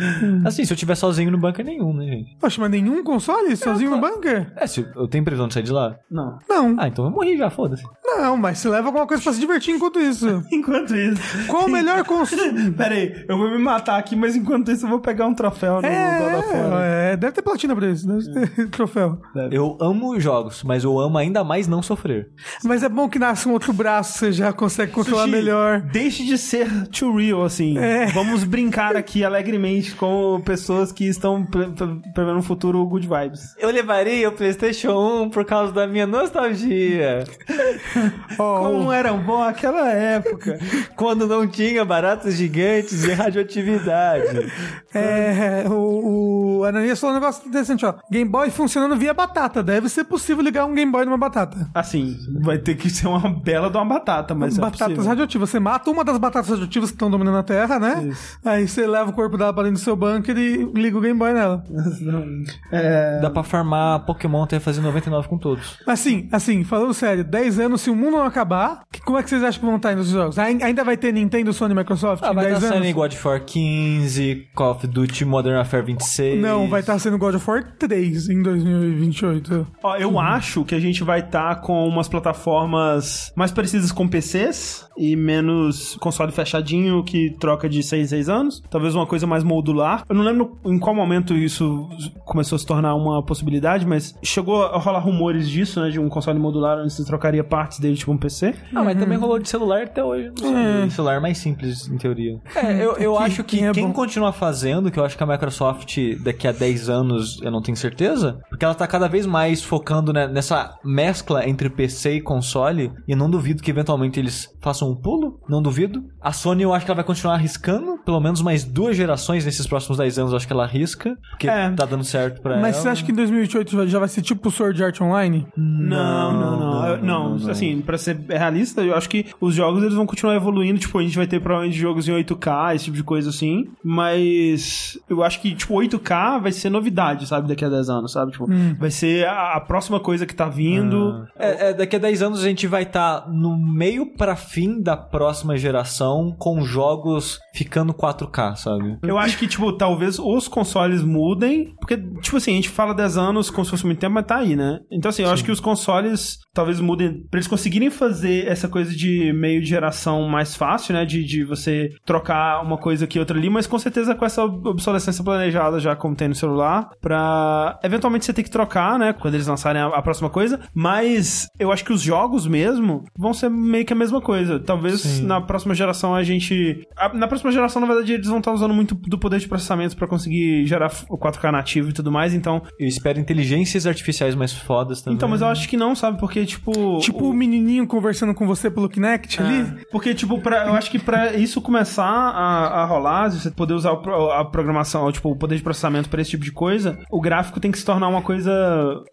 Assim, se eu tiver sozinho no bunker nenhum, né, gente? Poxa, mas nenhum console sozinho no bunker? É, se eu tenho previsão de sair de lá. Não. Não. Ah, então eu morri já, foda-se. Não, mas você leva alguma coisa pra se divertir enquanto isso. Enquanto isso. Qual o melhor console? Pera aí, eu vou me matar aqui, mas enquanto isso eu vou pegar um troféu no God of War. É, é, deve ter platina pra isso, deve ter troféu. Eu amo jogos, mas eu amo ainda mais não sofrer. Mas é bom que nasce um outro braço, você já consegue controlar Sushi, melhor. Deixe de ser too real, assim. É. Vamos brincar aqui alegremente com pessoas que estão pre- pre- prevendo um futuro good vibes. Eu levaria o PlayStation 1 por causa da minha nostalgia. Ó, Como era bom aquela época. Quando não tinha baratas gigantes e radioatividade. É, o, o Ananias falou um negócio interessante, ó. Game Boy funcionando via batata. Deve ser possível ligar um Game Boy numa batata. Assim, vai ter que ser uma bela de uma batata, mas é Batatas possível. radioativas. Você mata uma das batatas radioativas que estão dominando a Terra, né? Aí você leva o corpo dela pra do seu bunker e liga o Game Boy nela. É, Dá pra farmar Pokémon até fazer 99 com todos. Assim, assim, falando sério, 10 anos, se o mundo não acabar, que- como é que vocês acham que vão estar nos jogos? Ai- Ainda vai ter Nintendo, Sony e Microsoft Ah, em vai 10 estar anos? saindo God of War 15, Call of Duty Modern Warfare 26. Não, vai estar sendo God of War 3 em 2028. Ó, eu acho que a gente vai estar com umas plataformas mais parecidas com PCs e menos console fechadinho que troca de 6 6 anos. Talvez uma coisa mais modular. Eu não lembro em qual momento isso começou a se tornar uma possibilidade, mas chegou a rolar rumores disso, né? De um console modular onde você trocaria partes dele, tipo um PC. Ah, mas também rolou de celular até hoje. Não. É. Celular mais simples, em teoria. É, eu, eu Que- acho que quem é quem continuar fazendo, que eu acho que a Microsoft daqui a 10 anos, eu não tenho certeza, porque ela tá cada vez mais focando né, nessa mescla entre PC e console, e eu não duvido que eventualmente eles façam um pulo, não duvido. A Sony eu acho que ela vai continuar arriscando, pelo menos mais duas gerações nesses próximos 10 anos eu acho que ela arrisca, porque É. tá dando certo pra Mas ela. você acha que em 2028 já- vai ser tipo Sword Art Online? Não, não, não. Eu- Não, assim, pra ser realista, eu acho que os jogos eles vão continuar evoluindo. Tipo, a gente vai ter provavelmente jogos em 8K, esse tipo de coisa assim. Mas eu acho que, tipo, 8K vai ser novidade, sabe, daqui a 10 anos, sabe? Tipo, vai ser a, próxima coisa que tá vindo. É, é, daqui a 10 anos a gente vai estar no meio pra fim da próxima geração com jogos ficando 4K, sabe? Eu acho que, tipo, talvez os consoles mudem. Porque, tipo assim, a gente fala 10 anos como se fosse muito tempo, mas tá aí, né? Então, assim, eu acho que os consoles talvez mudem pra eles conseguirem fazer essa coisa de meio de geração mais fácil, né? De, de você trocar uma coisa aqui outra ali, mas com certeza com essa obsolescência planejada já como tem no celular, pra eventualmente você ter que trocar, né? Quando eles lançarem a, a próxima coisa. Mas eu acho que os jogos mesmo vão ser meio que a mesma coisa. Talvez na próxima geração a gente. a- na próxima geração, na verdade, eles vão estar usando muito do poder de processamento pra conseguir gerar o 4K nativo e tudo mais. Então, Eu espero inteligências artificiais mais fodas também. então mas eu acho que não, sabe? Porque, tipo. Tipo o menininho conversando com você pelo Kinect ali? Porque, tipo, pra, eu acho que pra isso começar a, a rolar, você poder usar o a programação, tipo, o poder de processamento pra esse tipo de coisa, o gráfico tem que se tornar uma coisa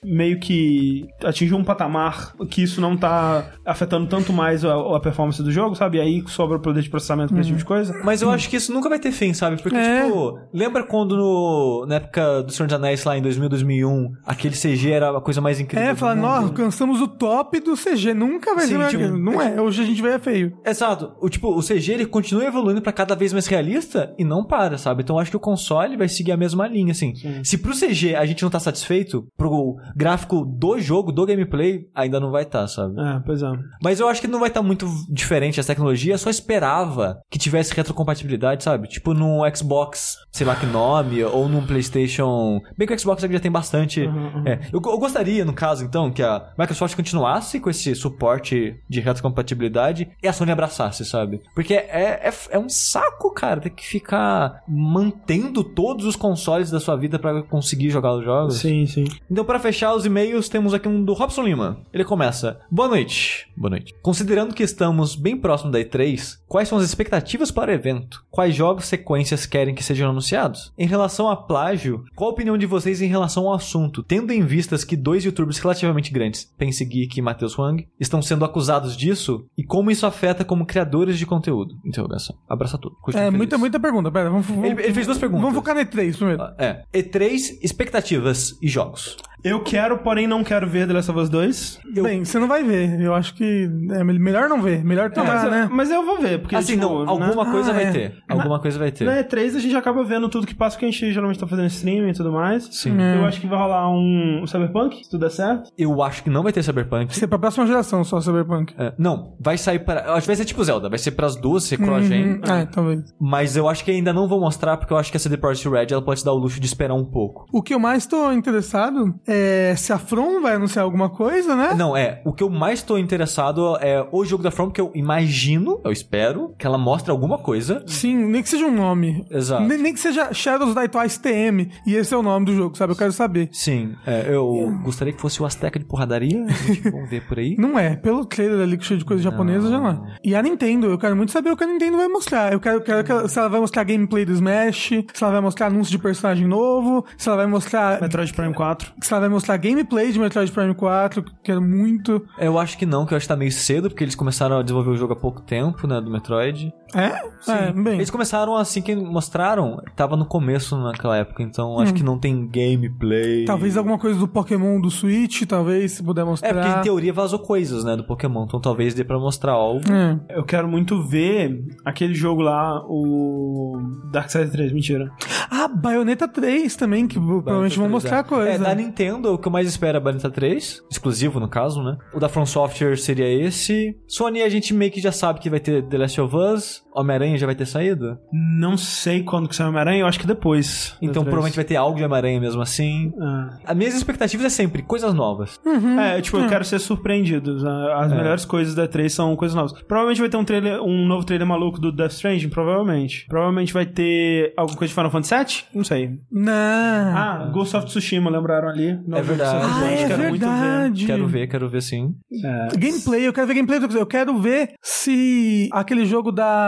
meio que atingir um patamar que isso não tá afetando tanto mais a, a performance do jogo, sabe? E aí sobra o poder de processamento pra esse tipo de coisa. Mas eu acho que isso nunca vai ter fim, sabe? Porque, É. tipo, lembra quando no, na época do Senhor dos Anéis, lá em 2000, 2001, aquele CG era a coisa mais incrível É, do fala, mundo? nós alcançamos o top do CG. Nunca vai Sim, ser tipo. Não é. Hoje a gente vê é feio. Exato. O, tipo, o CG ele continua evoluindo pra cada vez mais realista e não para, sabe? Então eu acho que o console vai seguir a mesma linha, assim. Se pro CG a gente não tá satisfeito, pro gráfico do jogo, do gameplay, ainda não vai tá, sabe? É, pois é. Mas eu acho que não vai estar muito diferente essa tecnologia, eu só esperava que tivesse retrocompatibilidade, sabe? Tipo num Xbox, sei lá que nome, ou num PlayStation. Bem que o Xbox já tem bastante. É. Eu, eu gostaria, no caso, então, que a Microsoft continuasse com esse suporte de retrocompatibilidade e a Sony abraçasse, sabe? Porque é, é, é um saco, cara, ter que ficar mantendo todos os consoles da sua vida pra conseguir jogar os jogos. Sim, sim. Então, para fechar os e-mails, temos aqui um do Robson Lima. Ele começa: Boa noite. Boa noite. Considerando que estamos bem próximo da E3, quais são as expectativas para o evento? Quais jogos sequências querem que sejam anunciados? Em relação a plágio, qual a opinião de vocês em relação ao assunto, tendo em vistas que dois youtubers relativamente grandes, Pense Geek e Matheus Wang, estão sendo acusados disso e como isso afeta como criadores de conteúdo? Interrogação. Abraça tudo. Continue É, feliz. muita, muita pergunta. Pera, vamos, vamos, Ele, ele fez duas perguntas. vamos focar na E3 primeiro. É. E3, expectativas e jogos. Eu quero, porém não quero ver The Last of Us 2. Bem, você não vai ver. Eu acho que é melhor não ver. Melhor tomar, mas, eu- né? mas eu vou ver, porque, Assim, tipo, não, né? alguma coisa Ah, vai é. ter. Alguma coisa vai ter. Na E3 a gente acaba vendo tudo que passa, que a gente geralmente tá fazendo streaming e tudo mais. Sim. Eu acho que vai rolar um, um Cyberpunk, se tudo der certo. Eu acho que não vai ter Cyberpunk. Isso é pra próxima geração só, Cyberpunk. É, não, vai sair para. Eu acho que vai ser tipo Zelda, vai ser pras duas, ser cross-gen. Uhum. É, talvez. Mas eu acho que ainda não vou mostrar, porque eu acho que a CD Projekt Red ela pode se dar o luxo de esperar um pouco. O que eu mais tô interessado é se a From vai anunciar alguma coisa, né? Não, é. O que eu mais tô interessado é o jogo da From, que eu imagino, eu espero, que ela mostre alguma coisa. Sim, nem que seja um nome. Exato. Nem, nem que seja Shadows Die Twice TM. E esse é o nome do jogo, sabe? Eu quero saber. Sim, é, eu gostaria que fosse o Azteca de porradaria. Vamos ver por aí. Não é, pelo trailer ali que cheio de coisa japonesa já não é. E a Nintendo, eu quero muito saber o que a Nintendo vai mostrar. Eu quero, quero que ela- se ela vai mostrar gameplay do Smash, se ela vai mostrar anúncio de personagem novo, se ela vai mostrar. Metroid Prime 4. Se ela vai mostrar gameplay de Metroid Prime 4, que quero muito. Eu acho que não, que eu acho que tá meio cedo, porque eles começaram a desenvolver o jogo há pouco tempo, né, do Metroid. É? É, bem. Eles começaram assim que mostraram, tava no começo naquela época, então acho que não tem gameplay. Talvez alguma coisa do Pokémon do Switch, talvez, se puder mostrar. É, porque em teoria vazou coisas, né, do Pokémon, então talvez dê pra mostrar algo. É. Eu quero muito ver aquele jogo lá, o Darkseid 3, mentira. Ah, Bayonetta 3 também, que provavelmente vão mostrar coisa. É, da Nintendo, o que eu mais espero é Bayonetta 3, exclusivo no caso, né? O da From Software seria esse. Sony a gente meio que já sabe que vai ter The Last of Us. Homem-Aranha já vai ter saído? Não sei quando que sai Homem-Aranha, eu acho que depois. Então provavelmente vai ter algo de Homem-Aranha mesmo assim. Ah. As minhas expectativas é sempre coisas novas. É, tipo, eu quero ser surpreendido. As melhores coisas da 3 são coisas novas. Provavelmente vai ter um trailer, um novo trailer maluco do Death Stranding, provavelmente. Provavelmente vai ter alguma coisa de Final Fantasy VII? Não sei. Não. Ah, Ghost of Tsushima, lembraram ali? Novo verdade. Ghost of Ah, é quero muito ver. verdade. Quero ver, quero ver sim. É. Gameplay, eu quero ver gameplay. Eu quero ver se aquele jogo da,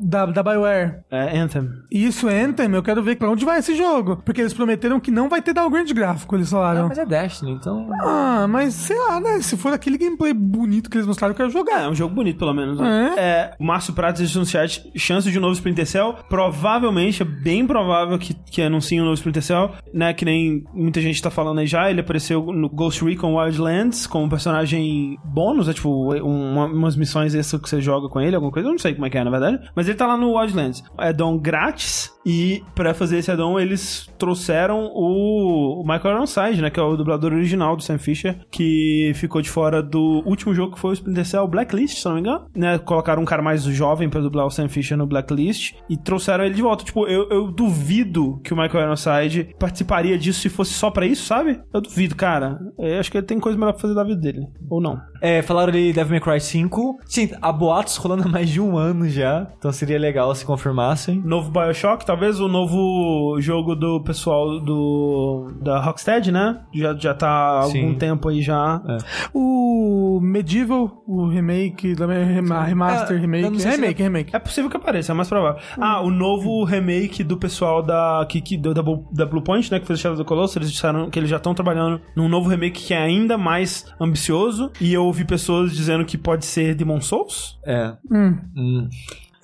da, da BioWare. É, Anthem. Isso, Anthem, eu quero ver pra onde vai esse jogo. Porque eles prometeram que não vai ter downgrade gráfico, eles falaram. mas é Destiny, então. Ah, mas sei lá, né? Se for aquele gameplay bonito que eles mostraram, eu quero É, jogar. é um jogo bonito, pelo menos. Né? É. o Márcio Pratos disse no chat, chance de um novo Splinter Cell. Provavelmente, é bem provável que, que anunciem um novo Splinter Cell, né? Que nem muita gente tá falando aí já. Ele apareceu no Ghost Recon Wildlands como personagem bônus, é tipo uma- umas missões extras que você joga com ele, alguma coisa. Eu não sei como é que é, na verdade. Mas ele tá lá no Wildlands. É addon grátis. E pra fazer esse addon, eles trouxeram o, Michael Ironside, né? Que é o dublador original do Sam Fisher, que ficou de fora do último jogo que foi o Splinter Cell Blacklist, se não me engano. Né? Colocaram um cara mais jovem pra dublar o Sam Fisher no Blacklist e trouxeram ele de volta. Tipo, eu, eu duvido que o Michael Ironside participaria disso se fosse só pra isso, sabe? Eu duvido, cara. Eu acho que ele tem coisa melhor pra fazer da vida dele. Ou não. É, falaram ali Devil May Cry 5. Sim, há boatos rolando há mais de um ano já. Então seria legal se confirmassem. Novo Bioshock, talvez o novo jogo do pessoal do da Rocksteady, né? Já, já tá há algum Sim. tempo aí já. O Medieval, o remake, remaster, É, remake. não sei se remake, remake. É possível que apareça, é mais provável. Ah, o novo remake do pessoal da, que, que, da, Blue- da Bluepoint, né? Que fez o Shadow of the Colossus. Eles disseram que eles já estão trabalhando num novo remake que é ainda mais ambicioso. E eu ouvi pessoas dizendo que pode ser Demon Souls. É. Hum. Hum.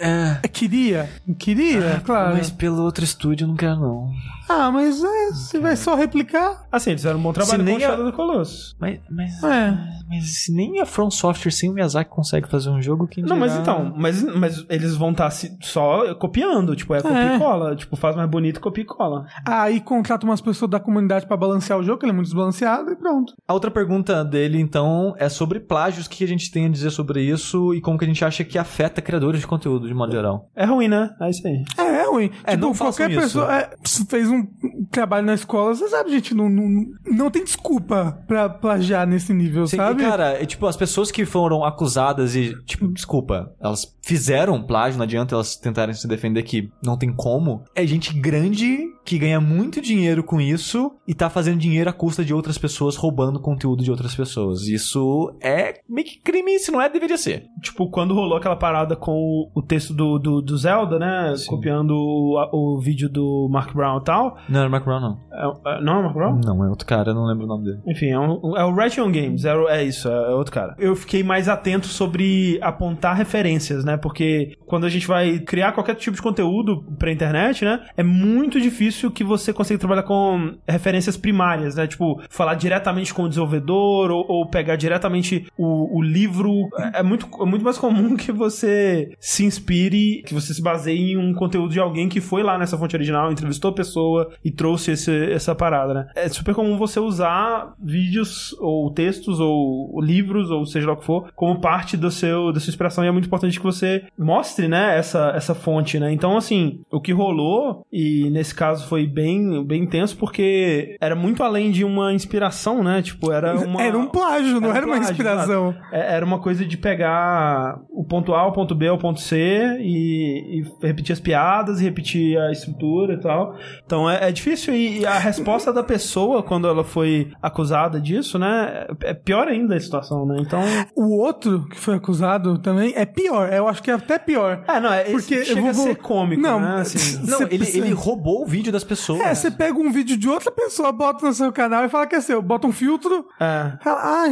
É. É, Queria, queria, claro. Mas pelo outro estúdio eu não quero, não. Ah, mas é, você vai só replicar. Assim, eles fizeram um bom trabalho Se com nem a- Shadow the Colossus. Mas, mas, É. mas nem a From Software sem o Miyazaki consegue fazer um jogo, quem Não, mas então, mas, mas eles vão estar só copiando, tipo, é copia É. e cola. Tipo, faz mais bonito, copia e cola. Aí contrata umas pessoas da comunidade pra balancear o jogo, que ele é muito desbalanceado, e pronto. A outra pergunta dele, então, é sobre plágios. O que a gente tem a dizer sobre isso e como que a gente acha que afeta criadores de conteúdo, de modo geral. É ruim, né? É isso aí. É, é ruim. É, tipo, não qualquer isso. pessoa é, fez um trabalho na escola, você sabe, gente, não, não, não tem desculpa pra plagiar nesse nível, Sim, sabe? E, cara, é, tipo, as pessoas que foram acusadas e, tipo, desculpa, elas fizeram plágio, não adianta elas tentarem se defender que não tem como. É gente grande que ganha muito dinheiro com isso e tá fazendo dinheiro à custa de outras pessoas, roubando conteúdo de outras pessoas. Isso é meio que crime, se não é, deveria ser. Tipo, quando rolou aquela parada com o, o texto do, do, do Zelda, né? Copiando o, o vídeo do Mark Brown e tal. Não, era Mark Brown, não. É- é- não é o Mark Brown? Não, é outro cara, eu não lembro o nome dele. Enfim, é, um, é o Ration Games, é, o- é isso, é, é outro cara. Eu fiquei mais atento sobre apontar referências, né? Porque quando a gente vai criar qualquer tipo de conteúdo pra internet, né? É muito difícil que você consiga trabalhar com referências primárias, né? Tipo, falar diretamente com o desenvolvedor ou, ou pegar diretamente o, o livro. É, é muito, é muito mais comum que você se inspire, que você se baseie em um conteúdo de alguém que foi lá nessa fonte original, entrevistou a pessoa e trouxe esse- essa parada, né? É super comum você usar vídeos ou textos ou livros ou seja lá o que for como parte do seu da sua inspiração e é muito importante que você mostre, né, essa, essa fonte, né? Então, assim, o que rolou e nesse caso foi bem bem intenso porque era muito além de uma inspiração, né? Tipo, era uma Era um plágio, não era era, um uma plágio, inspiração. é- Era uma coisa de pegar o ponto A, o ponto B, o ponto C e, e repetir as piadas e repetir a estrutura e tal. Então é, é difícil e, e a resposta da pessoa quando ela foi acusada disso, né? É é pior ainda a situação, né? Então. O outro que foi acusado também é pior. Eu acho que é até pior. É, não, é, Porque Porque chega vou- a ser cômico, Não, né? Assim, Não, ele, ele roubou o vídeo das pessoas. É, você pega um vídeo de outra pessoa, bota no seu canal e fala que é seu. Bota um filtro. é. Fala, ah,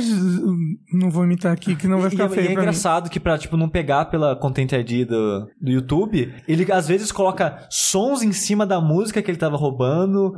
não vou imitar aqui, que não vai ficar e, feio e é pra mim. engraçado que pra, tipo, não pegar pela Content ID do, do YouTube, ele às vezes coloca sons em cima da música que ele tava roubando,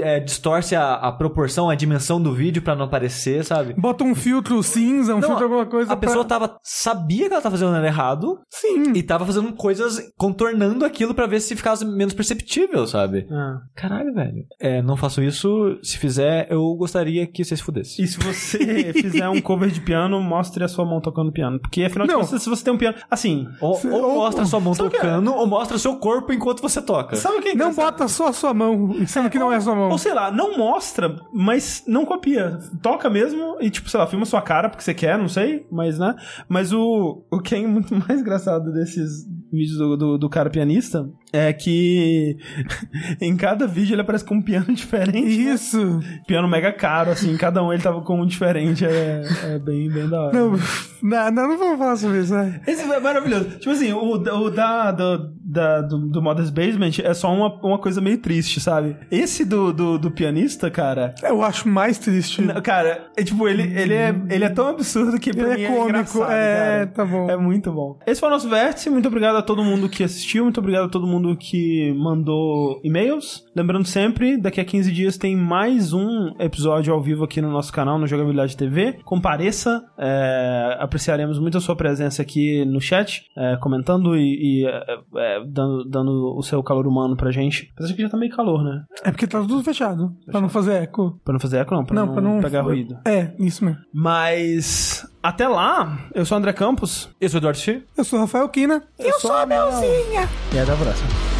é, distorce a, a proporção, a dimensão do vídeo pra não aparecer, sabe? Bota um filtro cinza, um Não, filtro alguma coisa A pessoa pra... tava. sabia que ela tava fazendo errado Sim. e tava fazendo coisas, contornando aquilo pra ver se ficasse menos perceptível, sabe? Ah. Caralho, velho. É, não faço isso. Se fizer, eu gostaria que vocês fudessem. E se você fizer um cover de piano, mostre a sua mão tocando piano. Porque afinal de contas, se você tem um piano. Assim. Ou, Se- ou ou- mostra sua mão sabe é? tocando, ou mostra seu corpo enquanto você toca. Sabe o que é Não bota só a sua mão, sendo que não é a sua mão. Ou sei lá, não mostra, mas não copia. Toca mesmo e, tipo, sei lá, filma sua cara porque você quer, não sei, mas, né? Mas o, o que é muito mais engraçado desses vídeos do, do, do cara pianista é que em cada vídeo ele aparece com um piano diferente. Isso. Piano mega caro, assim, cada um ele tava com um diferente. É, é bem, bem da hora. Não, não, não, não vamos falar sobre isso, né? Esse é maravilhoso. Tipo assim, o, o da, do, da, do, do Modest Basement é só uma, uma coisa meio triste, sabe? Esse do, do, do pianista, cara. Eu acho mais triste. Não, Cara, é tipo, ele, ele, é, ele é tão absurdo que Ele mim é é cômico, é, cara. tá bom. É muito bom. Esse foi o nosso vértice. Muito obrigado a todo mundo que assistiu. Muito obrigado a todo mundo que mandou e-mails. Lembrando sempre, daqui a 15 dias tem mais um episódio ao vivo aqui no nosso canal, no Jogabilidade TV. Compareça. é, apreciaremos muito a sua presença aqui no chat, é, comentando e, e, é, é, dando, dando o seu calor humano pra gente. Apesar que já tá meio calor, né? É porque tá tudo fechado. Pra não fazer eco. Pra não fazer eco, não. Pra Não, não, pra não. pegar ruído. É, isso mesmo. Mas até lá, eu sou o André Campos Eu sou o Eduardo Xi. Eu sou o Rafael Kina. Eu, sou a Melzinha. e até a próxima.